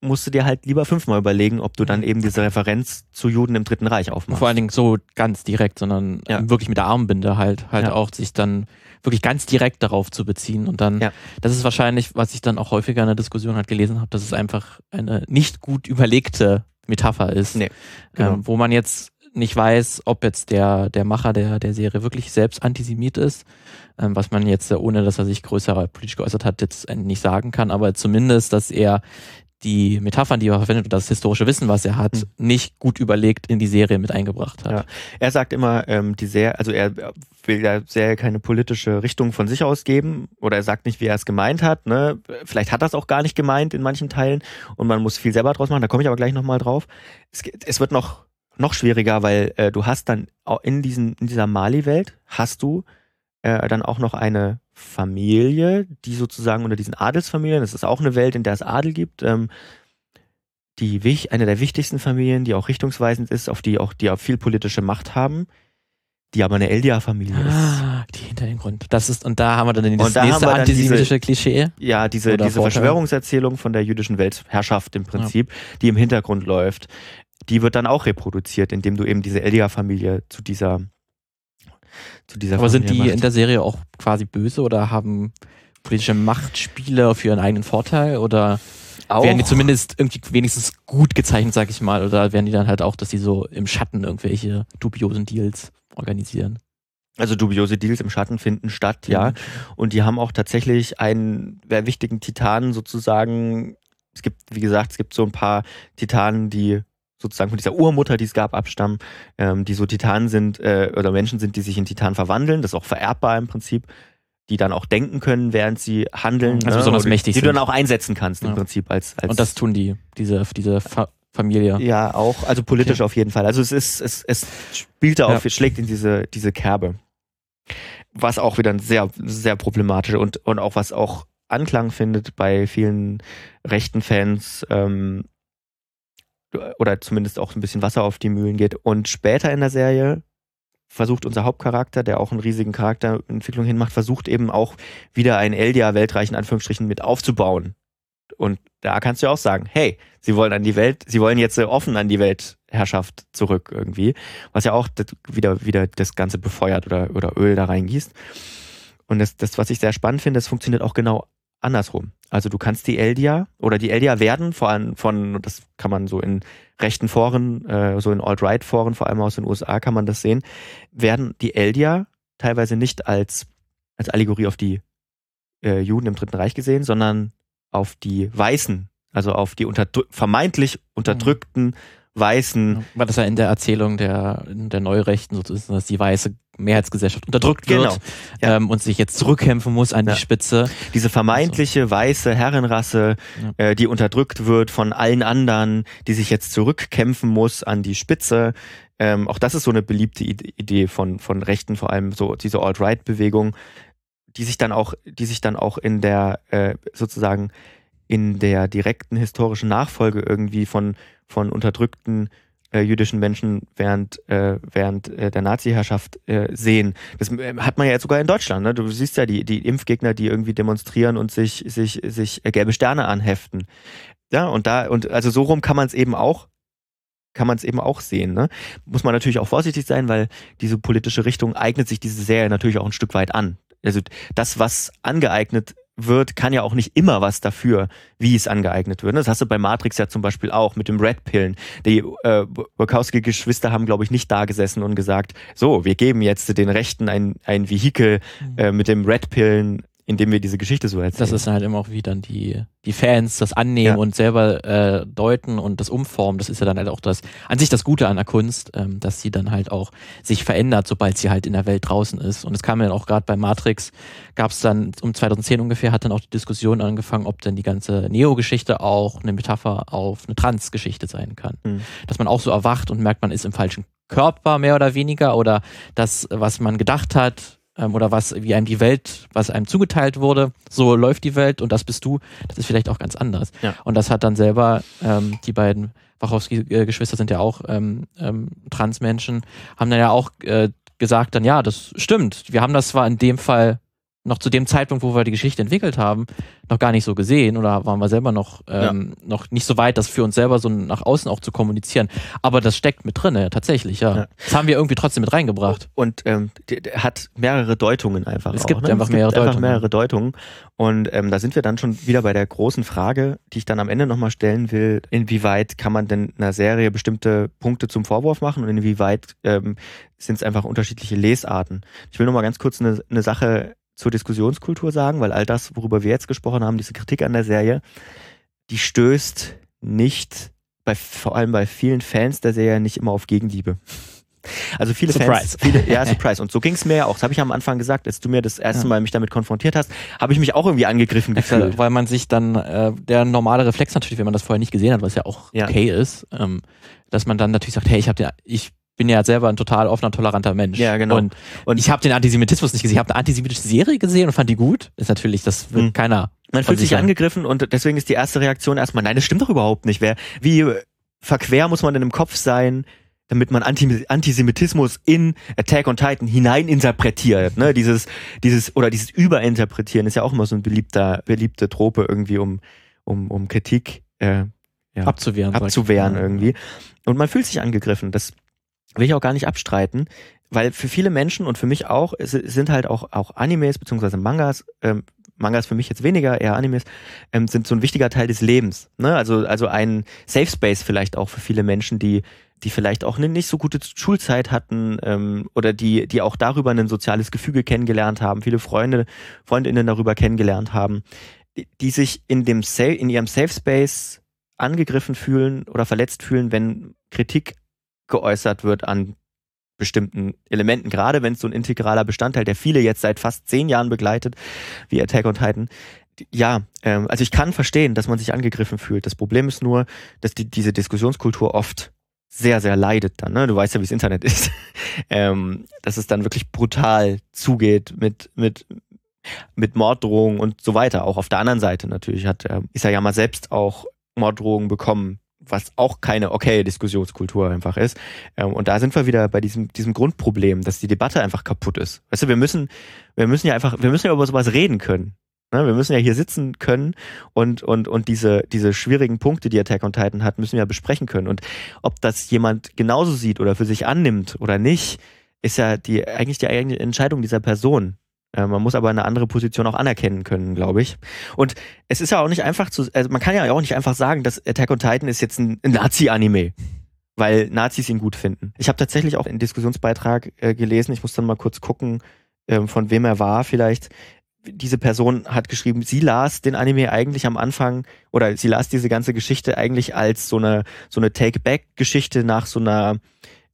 musst du dir halt lieber fünfmal überlegen, ob du dann eben diese Referenz zu Juden im Dritten Reich aufmachst. Vor allen Dingen so ganz direkt, sondern ja. wirklich mit der Armbinde halt, halt auch sich dann wirklich ganz direkt darauf zu beziehen. Und dann, ja. das ist wahrscheinlich, was ich dann auch häufiger in der Diskussion halt gelesen habe, dass es einfach eine nicht gut überlegte Metapher ist, nee, genau. ähm, wo man jetzt nicht weiß, ob jetzt der, der Macher der, der Serie wirklich selbst Antisemit ist, ähm, was man jetzt, ohne dass er sich größer politisch geäußert hat, jetzt nicht sagen kann, aber zumindest, dass er die Metaphern, die er verwendet und das historische Wissen, was er hat, mhm. nicht gut überlegt in die Serie mit eingebracht hat. Ja. Er sagt immer, ähm, die Serie, also er will der Serie keine politische Richtung von sich aus geben oder er sagt nicht, wie er es gemeint hat. Ne? Vielleicht hat er es auch gar nicht gemeint in manchen Teilen und man muss viel selber draus machen. Da komme ich aber gleich nochmal drauf. Es, es, wird noch noch schwieriger, weil äh, du hast dann in diesen in dieser Mali-Welt hast du äh, dann auch noch eine Familie, die sozusagen unter diesen Adelsfamilien, das ist auch eine Welt, in der es Adel gibt, ähm, die eine der wichtigsten Familien, die auch richtungsweisend ist, auf die auch die auch viel politische Macht haben, die aber eine Eldia-Familie ist. Ah, die hinter dem Grund. Das ist, und da haben wir dann Und da nächste antisemitische Klischee. Ja, diese, diese Vorteil. Verschwörungserzählung von der jüdischen Weltherrschaft im Prinzip, die im Hintergrund läuft, die wird dann auch reproduziert, indem du eben diese Eldia-Familie zu dieser zu dieser Aber sind die Familie in der Serie auch quasi böse oder haben politische Machtspiele für ihren eigenen Vorteil oder auch werden die zumindest irgendwie wenigstens gut gezeichnet, sag ich mal, oder werden die dann halt auch, dass die so im Schatten irgendwelche dubiosen Deals organisieren? also dubiose Deals im Schatten finden statt, ja. Und die haben auch tatsächlich einen wichtigen Titanen sozusagen. Es gibt, wie gesagt, es gibt so ein paar Titanen, die sozusagen von dieser Urmutter, die es gab, abstammen, ähm, die so Titanen sind äh, oder Menschen sind, die sich in Titanen verwandeln. Das ist auch vererbbar im Prinzip, die dann auch denken können, während sie handeln. Also besonders oder mächtig Die du sind. dann auch einsetzen kannst im Ja. Prinzip als, als Und das tun die, diese, diese Fa Familie. ja, auch, also politisch Okay. auf jeden Fall. Also es ist, es, es spielt da auf, Ja. schlägt in diese, diese Kerbe. Was auch wieder ein sehr, sehr problematisch und, und auch was auch Anklang findet bei vielen rechten Fans, ähm, oder zumindest auch ein bisschen Wasser auf die Mühlen geht. Und später in der Serie versucht unser Hauptcharakter, der auch einen riesigen Charakterentwicklung hinmacht, versucht eben auch wieder einen Eldia-Weltreich in Anführungsstrichen mit aufzubauen. Und da kannst du auch sagen, hey, sie wollen an die Welt, sie wollen jetzt äh, offen an die Weltherrschaft zurück irgendwie, was ja auch wieder, wieder das Ganze befeuert oder, oder Öl da reingießt. Und das, das, was ich sehr spannend finde, das funktioniert auch genau andersrum. Also du kannst die Eldia oder die Eldia werden, vor allem von, das kann man so in rechten Foren, äh, so in Alt-Right-Foren, vor allem aus den USA kann man das sehen, werden die Eldia teilweise nicht als, als Allegorie auf die äh, Juden im Dritten Reich gesehen, sondern auf die Weißen, also auf die unterdrü vermeintlich unterdrückten Weißen. Weil das ja in der Erzählung der, der Neurechten sozusagen, dass die weiße Mehrheitsgesellschaft unterdrückt Genau. wird Ja. ähm, und sich jetzt zurückkämpfen muss an Ja. die Spitze. Diese vermeintliche weiße Herrenrasse, äh, die unterdrückt wird von allen anderen, die sich jetzt zurückkämpfen muss an die Spitze. Ähm, auch das ist so eine beliebte Ide- Idee von, von Rechten, vor allem so diese Alt-Right-Bewegung, die sich dann auch, die sich dann auch in der äh, sozusagen in der direkten historischen Nachfolge irgendwie von, von unterdrückten äh, jüdischen Menschen während, äh, während äh, der Nazi-Herrschaft äh, sehen. Das äh, hat man ja jetzt sogar in Deutschland. Ne? Du siehst ja die, die Impfgegner, die irgendwie demonstrieren und sich, sich, sich äh, gelbe Sterne anheften. Ja, und da, und also so rum kann man es eben auch, kann man es eben auch sehen. Ne? Muss man natürlich auch vorsichtig sein, weil diese politische Richtung eignet sich diese Serie natürlich auch ein Stück weit an. Also das, was angeeignet wird, kann ja auch nicht immer was dafür, wie es angeeignet wird. Das hast du bei Matrix ja zum Beispiel auch mit dem Red Pillen. Die äh, Wachowski-Geschwister haben, glaube ich, nicht da gesessen und gesagt, so, wir geben jetzt den Rechten ein, ein Vehikel äh, mit dem Red Pillen, in dem wir diese Geschichte so erzählen. Das ist dann halt immer auch wie dann die, die Fans das annehmen Ja. und selber äh, deuten und das umformen. Das ist ja dann halt auch das, an sich das Gute an der Kunst, ähm, dass sie dann halt auch sich verändert, sobald sie halt in der Welt draußen ist. Und es kam dann auch gerade bei Matrix, gab es dann um 2010 ungefähr, hat dann auch die Diskussion angefangen, ob denn die ganze Neo-Geschichte auch eine Metapher auf eine Trans-Geschichte sein kann. Mhm. Dass man auch so erwacht und merkt, man ist im falschen Körper mehr oder weniger oder das, was man gedacht hat, ähm, oder was, wie einem die Welt, was einem zugeteilt wurde, so läuft die Welt und das bist du, das ist vielleicht auch ganz anders. Ja. Und das hat dann selber, ähm, die beiden Wachowski-Geschwister sind ja auch ähm, ähm, Transmenschen, haben dann ja auch äh, gesagt dann, ja, das stimmt. Wir haben das zwar in dem Fall noch zu dem Zeitpunkt, wo wir die Geschichte entwickelt haben, noch gar nicht so gesehen oder waren wir selber noch, ähm, noch nicht so weit, das für uns selber so nach außen auch zu kommunizieren. Aber das steckt mit drin, tatsächlich, ja. Ja. Das haben wir irgendwie trotzdem mit reingebracht. Und ähm, der, der hat mehrere Deutungen einfach. Es auch, gibt ne? einfach mehrere einfach Deutungen. mehrere Deutungen. Und ähm, da sind wir dann schon wieder bei der großen Frage, die ich dann am Ende nochmal stellen will. Inwieweit kann man denn einer Serie bestimmte Punkte zum Vorwurf machen und inwieweit ähm, sind es einfach unterschiedliche Lesarten? Ich will nochmal ganz kurz eine, eine Sache zur Diskussionskultur sagen, weil all das, worüber wir jetzt gesprochen haben, diese Kritik an der Serie, die stößt nicht bei vor allem bei vielen Fans der Serie nicht immer auf Gegenliebe. Also viele Surprise. Fans, viele, ja, Surprise. Und so ging es mir ja auch. Das habe ich am Anfang gesagt, als du mir das erste Ja. Mal mich damit konfrontiert hast, habe ich mich auch irgendwie angegriffen gefühlt. Weil man sich dann, äh, der normale Reflex natürlich, wenn man das vorher nicht gesehen hat, was ja auch Ja. okay ist, ähm, dass man dann natürlich sagt, hey, ich habe ich bin ja selber ein total offener, toleranter Mensch. Ja, genau. Und, Und- ich habe den Antisemitismus nicht gesehen. Ich habe eine antisemitische Serie gesehen und fand die gut. Ist natürlich, das wird Hm. keiner. Man fühlt sich angegriffen und deswegen ist die erste Reaktion erstmal, nein, das stimmt doch überhaupt nicht. Wer, wie verquer muss man denn im Kopf sein, damit man Anti Antisemitismus in Attack on Titan hineininterpretiert. Ne? Dieses, dieses, oder dieses Überinterpretieren ist ja auch immer so ein beliebter, beliebte Trope irgendwie, um, um, um Kritik äh, ja, abzuwehren. Abzuwehren irgendwie. Und man fühlt sich angegriffen. Das will ich auch gar nicht abstreiten, weil für viele Menschen und für mich auch, es sind halt auch, auch Animes beziehungsweise Mangas, ähm, Mangas für mich jetzt weniger, eher Animes, ähm, sind so ein wichtiger Teil des Lebens. Ne? Also, also ein Safe Space vielleicht auch für viele Menschen, die, die vielleicht auch eine nicht so gute Schulzeit hatten ähm, oder die, die auch darüber ein soziales Gefüge kennengelernt haben, viele Freunde, Freundinnen darüber kennengelernt haben, die, die sich in dem Safe, in ihrem Safe Space angegriffen fühlen oder verletzt fühlen, wenn Kritik geäußert wird an bestimmten Elementen, gerade wenn es so ein integraler Bestandteil, der viele jetzt seit fast zehn Jahren begleitet, wie Attack on Titan. Ja, ähm, also ich kann verstehen, dass man sich angegriffen fühlt. Das Problem ist nur, dass die, diese Diskussionskultur oft sehr, sehr leidet dann. Ne? Du weißt ja, wie das Internet ist. ähm, dass es dann wirklich brutal zugeht mit, mit, mit Morddrohungen und so weiter. Auch auf der anderen Seite natürlich hat, äh, mal selbst auch Morddrohungen bekommen was auch keine okay Diskussionskultur einfach ist. Ähm, und da sind wir wieder bei diesem, diesem Grundproblem, dass die Debatte einfach kaputt ist. Weißt du, wir müssen, wir müssen ja einfach, wir müssen ja über sowas reden können. Ne? Wir müssen ja hier sitzen können und, und, und diese, diese schwierigen Punkte, die Attack on Titan hat, müssen wir ja besprechen können. Und ob das jemand genauso sieht oder für sich annimmt oder nicht, ist ja die, eigentlich die eigene Entscheidung dieser Person. Äh, man muss aber eine andere Position auch anerkennen können, glaube ich. Und es ist ja auch nicht einfach zu, also man kann ja auch nicht einfach sagen, dass Attack on Titan ist jetzt ein Nazi-Anime, weil Nazis ihn gut finden. Ich habe tatsächlich auch einen Diskussionsbeitrag äh, gelesen, ich muss dann mal kurz gucken, äh, von wem er war vielleicht. Diese Person hat geschrieben, sie las den Anime eigentlich am Anfang oder sie las diese ganze Geschichte eigentlich als so eine so eine Take-Back-Geschichte nach so einer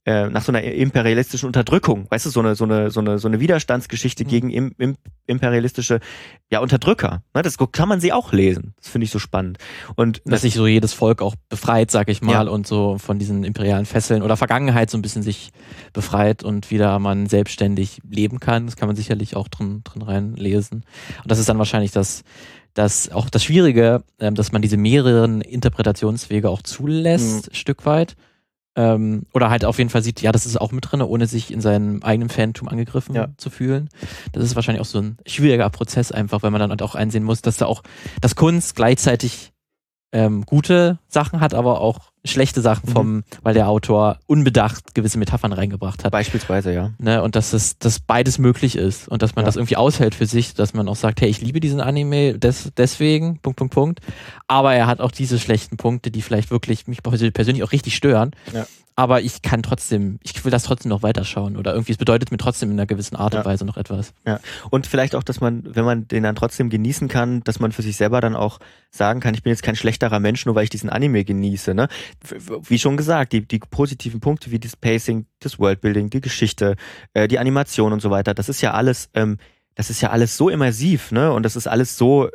äh, nach so einer imperialistischen Unterdrückung, weißt du, so eine, so eine, so eine, so eine Widerstandsgeschichte mhm. gegen im, im, imperialistische ja, Unterdrücker. Ne, das kann man sie auch lesen. Das finde ich so spannend. Und dass sich so jedes Volk auch befreit, sag ich mal, ja. und so von diesen imperialen Fesseln oder Vergangenheit so ein bisschen sich befreit und wieder man selbstständig leben kann. Das kann man sicherlich auch drin, drin reinlesen. Und das ist dann wahrscheinlich das, das auch das Schwierige, ähm, dass man diese mehreren Interpretationswege auch zulässt, mhm. Stück weit. Ähm, oder halt auf jeden Fall sieht, ja, das ist auch mit drin, ohne sich in seinem eigenen Fantum angegriffen ja. zu fühlen. Das ist wahrscheinlich auch so ein schwieriger Prozess einfach, weil man dann halt auch einsehen muss, dass da auch das Kunst gleichzeitig ähm, gute Sachen hat, aber auch schlechte Sachen vom, mhm. weil der Autor unbedacht gewisse Metaphern reingebracht hat. Beispielsweise, ja. Ne, und dass es, dass beides möglich ist und dass man ja. das irgendwie aushält für sich, dass man auch sagt, hey, ich liebe diesen Anime des, deswegen, Punkt, Punkt, Punkt. Aber er hat auch diese schlechten Punkte, die vielleicht wirklich mich persönlich auch richtig stören. Ja aber ich kann trotzdem, ich will das trotzdem noch weiterschauen oder irgendwie, es bedeutet mir trotzdem in einer gewissen Art und Weise noch etwas. Ja, und vielleicht auch, dass man, wenn man den dann trotzdem genießen kann, dass man für sich selber dann auch sagen kann, ich bin jetzt kein schlechterer Mensch, nur weil ich diesen Anime genieße. Ne? Wie schon gesagt, die, die positiven Punkte wie das Pacing, das Worldbuilding, die Geschichte, äh, die Animation und so weiter, das ist ja alles, ähm, das ist ja alles so immersiv, ne? Und das ist alles so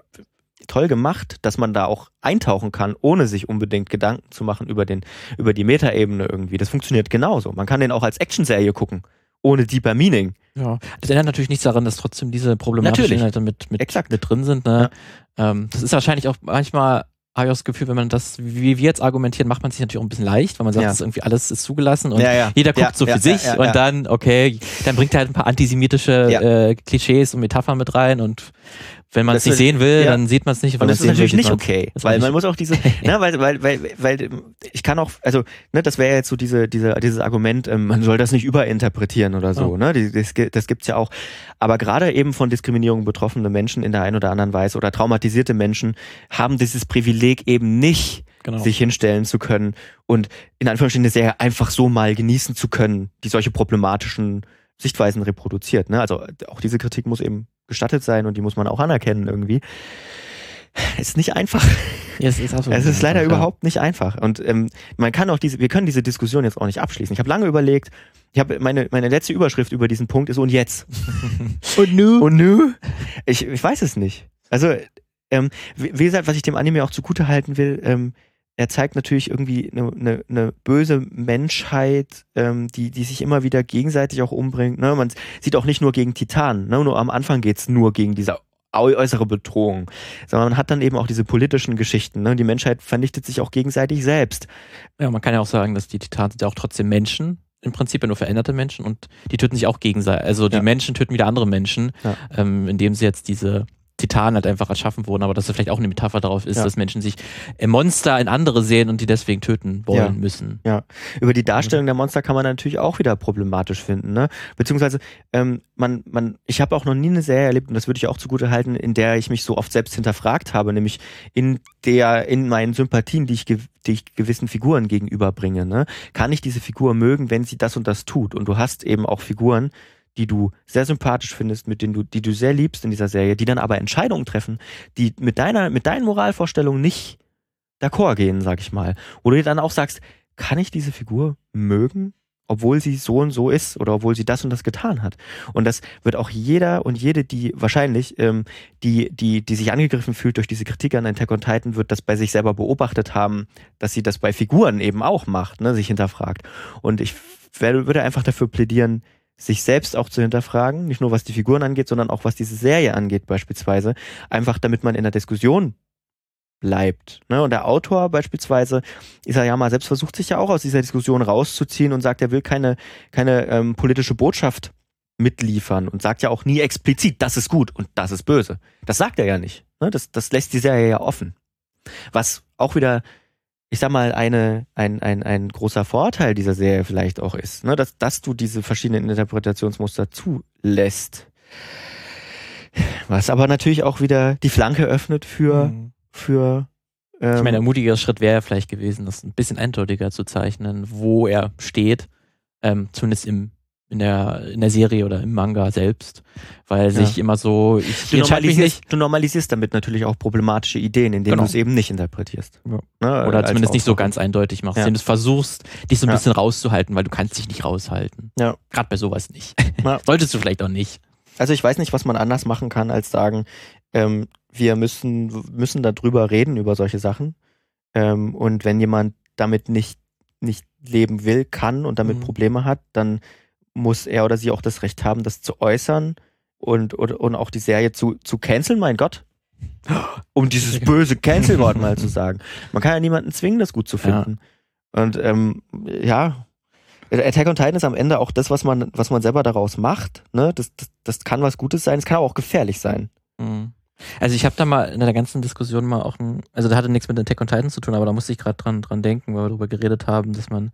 toll gemacht, dass man da auch eintauchen kann, ohne sich unbedingt Gedanken zu machen über den, über die Metaebene irgendwie. Das funktioniert genauso. Man kann den auch als Actionserie gucken, ohne deeper Meaning. Ja, das ändert natürlich nichts daran, dass trotzdem diese problematischen Inhalte mit, mit, Exakt. mit drin sind. Ne? Ja. Ähm, das ist wahrscheinlich auch manchmal habe ich auch das Gefühl, wenn man das, wie wir jetzt argumentieren, macht man sich natürlich auch ein bisschen leicht, weil man sagt, ja. das ist irgendwie alles ist zugelassen und ja, ja. jeder guckt so für sich und dann, okay, dann bringt er halt ein paar antisemitische äh, Klischees und Metaphern mit rein und wenn man es nicht sehen will, ja. dann sieht man es nicht. Und das ist natürlich nicht okay, weil man muss auch diese, ne, weil, weil, weil, weil ich kann auch, also, ne, das wäre jetzt so diese, diese, dieses Argument, ähm, man soll das nicht überinterpretieren oder so, oh. ne, das, das gibt's ja auch. Aber gerade eben von Diskriminierung betroffene Menschen in der einen oder anderen Weise oder traumatisierte Menschen haben dieses Privileg eben nicht, Genau. sich hinstellen zu können und in Anführungsstrichen eine Serie einfach so mal genießen zu können, die solche problematischen Sichtweisen reproduziert. Ne? Also auch diese Kritik muss eben gestattet sein und die muss man auch anerkennen irgendwie. Es ist nicht einfach. Es ist, es ist leider einfach, überhaupt nicht einfach. Und ähm, man kann auch diese, wir können diese Diskussion jetzt auch nicht abschließen. Ich habe lange überlegt, ich habe meine, meine letzte Überschrift über diesen Punkt ist und jetzt. und nu? Und nu? Ich, ich weiß es nicht. Also, ähm, wie, wie gesagt, was ich dem Anime auch zugute halten will, ähm, er zeigt natürlich irgendwie eine, eine, eine böse Menschheit, ähm, die, die sich immer wieder gegenseitig auch umbringt. Ne? Man sieht auch nicht nur gegen Titanen, ne? nur am Anfang geht's nur gegen diese äußere Bedrohung, sondern man hat dann eben auch diese politischen Geschichten. Ne? Die Menschheit vernichtet sich auch gegenseitig selbst. Ja, man kann ja auch sagen, dass die Titanen sind ja auch trotzdem Menschen, im Prinzip ja nur veränderte Menschen und die töten sich auch gegenseitig. Also die ja. Menschen töten wieder andere Menschen, ja. ähm, indem sie jetzt diese Titanen halt einfach erschaffen wurden, aber dass das vielleicht auch eine Metapher darauf ist, ja. dass Menschen sich Monster in andere sehen und die deswegen töten wollen ja. müssen. Ja, über die Darstellung der Monster kann man natürlich auch wieder problematisch finden, ne? Beziehungsweise ähm, man, man, ich habe auch noch nie eine Serie erlebt und das würde ich auch zugute halten, in der ich mich so oft selbst hinterfragt habe, nämlich in der, in meinen Sympathien, die ich, die ich gewissen Figuren gegenüberbringe. Ne? Kann ich diese Figur mögen, wenn sie das und das tut? Und du hast eben auch Figuren, die du sehr sympathisch findest, mit denen du, die du sehr liebst in dieser Serie, die dann aber Entscheidungen treffen, die mit deiner, mit deinen Moralvorstellungen nicht d'accord gehen, sag ich mal. Wo du dir dann auch sagst, kann ich diese Figur mögen? obwohl sie so und so ist oder obwohl sie das und das getan hat. Und das wird auch jeder und jede, die wahrscheinlich, ähm, die, die, die sich angegriffen fühlt durch diese Kritik an Attack on Titan, wird das bei sich selber beobachtet haben, dass sie das bei Figuren eben auch macht, ne, sich hinterfragt. Und ich würde einfach dafür plädieren, sich selbst auch zu hinterfragen, nicht nur was die Figuren angeht, sondern auch was diese Serie angeht beispielsweise, einfach damit man in der Diskussion bleibt. Ne? Und der Autor beispielsweise, Isayama selbst versucht sich ja auch aus dieser Diskussion rauszuziehen und sagt, er will keine, keine ähm, politische Botschaft mitliefern und sagt ja auch nie explizit, das ist gut und das ist böse. Das sagt er ja nicht. Ne? Das, das lässt die Serie ja offen. Was auch wieder ich sag mal, eine, ein, ein, ein großer Vorteil dieser Serie vielleicht auch ist, ne, dass, dass du diese verschiedenen Interpretationsmuster zulässt. Was aber natürlich auch wieder die Flanke öffnet für, mhm. für ähm, Ich meine, ein mutiger Schritt wäre ja vielleicht gewesen, das ein bisschen eindeutiger zu zeichnen, wo er steht, ähm, zumindest im in der, in der Serie oder im Manga selbst, weil ja. sich immer so, ich, du, normalisierst, du normalisierst damit natürlich auch problematische Ideen, indem genau. du es eben nicht interpretierst. Ja. Ne? Oder zumindest nicht so ganz eindeutig machst, ja. indem du versuchst, dich so ein bisschen rauszuhalten, weil du kannst dich nicht raushalten. Ja. Gerade bei sowas nicht. Solltest du vielleicht auch nicht. Also ich weiß nicht, was man anders machen kann, als sagen, ähm, wir müssen, müssen darüber reden, über solche Sachen. Ähm, und wenn jemand damit nicht, nicht leben will, kann und damit mhm. Probleme hat, dann muss er oder sie auch das Recht haben, das zu äußern und, und, und auch die Serie zu, zu canceln, mein Gott. Um dieses böse Cancel-Wort mal zu sagen. Man kann ja niemanden zwingen, das gut zu finden. Ja. Und ähm, ja, Attack on Titan ist am Ende auch das, was man, was man selber daraus macht. Ne? Das, das, das kann was Gutes sein, es kann aber auch gefährlich sein. Mhm. Also ich habe da mal in der ganzen Diskussion mal auch ein, also da hatte nichts mit Attack on Titan zu tun, aber da musste ich gerade dran, dran denken, weil wir darüber geredet haben, dass man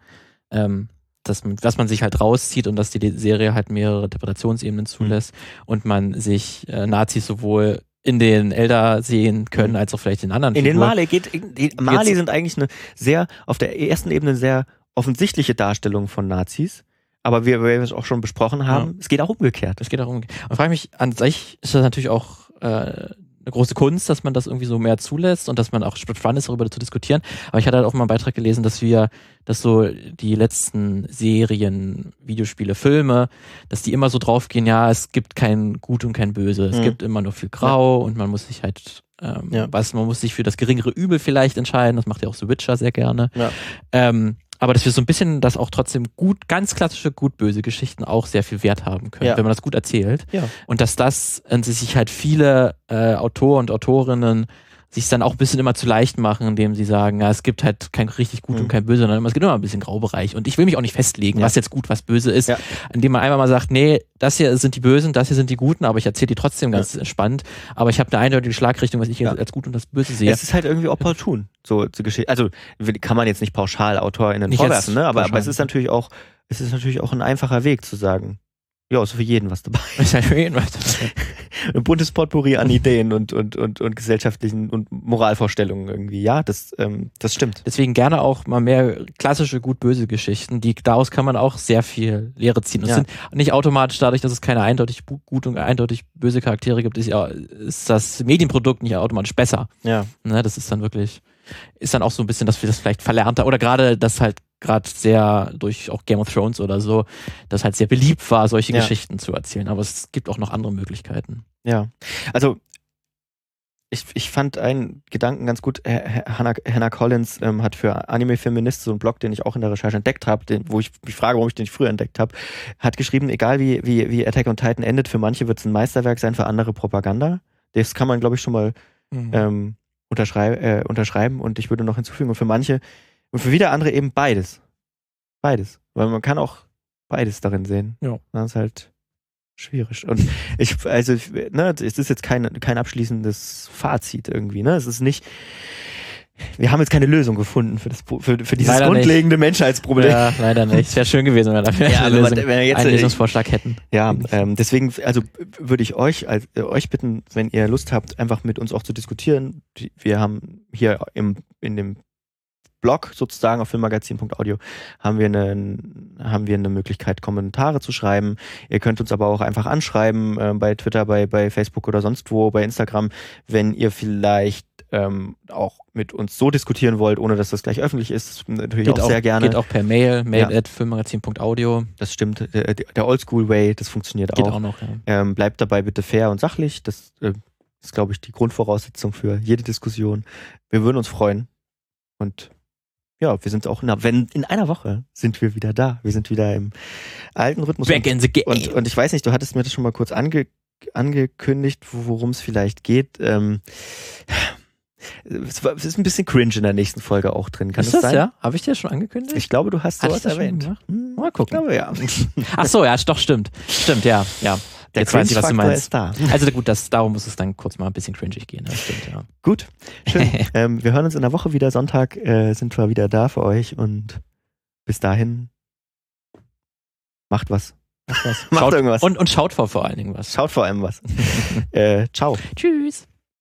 ähm, dass, dass man sich halt rauszieht und dass die Serie halt mehrere Interpretationsebenen mhm. zulässt mhm. und man sich äh, Nazis sowohl in den Elder sehen können, mhm. als auch vielleicht in anderen In Figuren. den Mali geht, die Mali sind eigentlich eine sehr, auf der ersten Ebene sehr offensichtliche Darstellung von Nazis. Aber wie wir es auch schon besprochen haben, ja. es geht auch umgekehrt. Es geht auch umgekehrt. Und frage mich, an sich ist das natürlich auch äh, eine große Kunst, dass man das irgendwie so mehr zulässt und dass man auch spannend ist, darüber zu diskutieren. Aber ich hatte halt auch mal einen Beitrag gelesen, dass wir, dass so die letzten Serien, Videospiele, Filme, dass die immer so draufgehen, ja, es gibt kein Gut und kein Böse. Es mhm. gibt immer nur viel Grau ja. und man muss sich halt ähm, ja. was, man muss sich für das geringere Übel vielleicht entscheiden. Das macht ja auch so Witcher sehr gerne. Ja. Ähm, aber dass wir so ein bisschen, dass auch trotzdem gut, ganz klassische gut-böse Geschichten auch sehr viel Wert haben können, ja. wenn man das gut erzählt. Ja. Und dass das äh, sich halt viele äh, Autoren und Autorinnen sich dann auch ein bisschen immer zu leicht machen, indem sie sagen, ja, es gibt halt kein richtig gut mhm. und kein böse, sondern es gibt immer ein bisschen Graubereich. Und ich will mich auch nicht festlegen, ja. was jetzt gut, was böse ist, ja. indem man einmal mal sagt, nee, das hier sind die Bösen, das hier sind die Guten, aber ich erzähle die trotzdem ganz ja. spannend. Aber ich habe eine eindeutige Schlagrichtung, was ich ja. als gut und das Böse sehe. Es ist halt irgendwie opportun, so zu Geschichte. Also kann man jetzt nicht pauschal AutorInnen nicht vorwerfen, ne? Aber, aber es ist natürlich auch, es ist natürlich auch ein einfacher Weg zu sagen, ja, ist für jeden was dabei. Ist ja für jeden was dabei. Ein buntes Potpourri an Ideen und, und, und, und gesellschaftlichen und Moralvorstellungen irgendwie. Ja, das, ähm, das stimmt. Deswegen gerne auch mal mehr klassische gut-böse Geschichten. Die, daraus kann man auch sehr viel Lehre ziehen. Und ja. sind nicht automatisch dadurch, dass es keine eindeutig gut und eindeutig böse Charaktere gibt, ist, ja, ist das Medienprodukt nicht automatisch besser. Ja. Ne, das ist dann wirklich, ist dann auch so ein bisschen, dass wir das vielleicht verlernt haben. Oder gerade, dass halt gerade sehr durch auch Game of Thrones oder so, das halt sehr beliebt war, solche ja. Geschichten zu erzählen. Aber es gibt auch noch andere Möglichkeiten. Ja, also ich, ich fand einen Gedanken ganz gut. Hannah, Hannah Collins ähm, hat für Anime Feminist so einen Blog, den ich auch in der Recherche entdeckt habe, wo ich mich frage, warum ich den nicht früher entdeckt habe, hat geschrieben, egal wie, wie, wie Attack on Titan endet, für manche wird es ein Meisterwerk sein, für andere Propaganda. Das kann man, glaube ich, schon mal Mhm. ähm, unterschrei äh, unterschreiben und ich würde noch hinzufügen und für manche und für wieder andere eben beides. Beides. Weil man kann auch beides darin sehen. Ja. Das ist halt schwierig. Und ich, also, ne, es ist jetzt kein, kein abschließendes Fazit irgendwie, ne? Es ist nicht, wir haben jetzt keine Lösung gefunden für das, für, für dieses Leider nicht. grundlegende Menschheitsproblem. Ja, leider nicht. Es wäre schön gewesen, wenn wir dafür Ja, eine man- Lösung, er jetzt- einen Lösungsvorschlag hätten. Ja, ähm, deswegen, also würde ich euch, als, äh, euch bitten, wenn ihr Lust habt, einfach mit uns auch zu diskutieren. Wir haben hier im, in dem Blog sozusagen auf filmmagazin.audio haben wir eine, haben wir eine Möglichkeit, Kommentare zu schreiben. Ihr könnt uns aber auch einfach anschreiben, äh, bei Twitter, bei, bei Facebook oder sonst wo, bei Instagram, wenn ihr vielleicht ähm, auch mit uns so diskutieren wollt, ohne dass das gleich öffentlich ist. Natürlich auch, sehr gerne. Geht auch per Mail, mail Ja. at filmmagazin.audio. Das stimmt. Der, der Oldschool Way, das funktioniert Geht auch. auch noch, ja. Ähm, bleibt dabei bitte fair und sachlich. Das äh, ist, glaube ich, die Grundvoraussetzung für jede Diskussion. Wir würden uns freuen. Und ja, wir sind auch, na, wenn in einer Woche sind wir wieder da. Wir sind wieder im alten Rhythmus. Back in the game. und, und ich weiß nicht, du hattest mir das schon mal kurz ange, angekündigt, worum es vielleicht geht. Ähm, es, war, es ist ein bisschen cringe in der nächsten Folge auch drin. Kann ist das das sein? ja? Habe ich dir schon angekündigt? Ich glaube, du hast sowas erwähnt. Hm, Mal gucken. Ich glaube, ja. Ach so, ja, doch, stimmt. Stimmt, ja, ja. Der Jetzt weiß ich, was du meinst. ist da. Also gut, das, darum muss es dann kurz mal ein bisschen cringig gehen. Das stimmt, ja. Gut, schön. ähm, wir hören uns in der Woche wieder. Sonntag äh, sind wir wieder da für euch und bis dahin macht was. Macht was. Macht Schaut, irgendwas. Und, und schaut vor vor allen Dingen was. Schaut vor allem was. äh, ciao. Tschüss.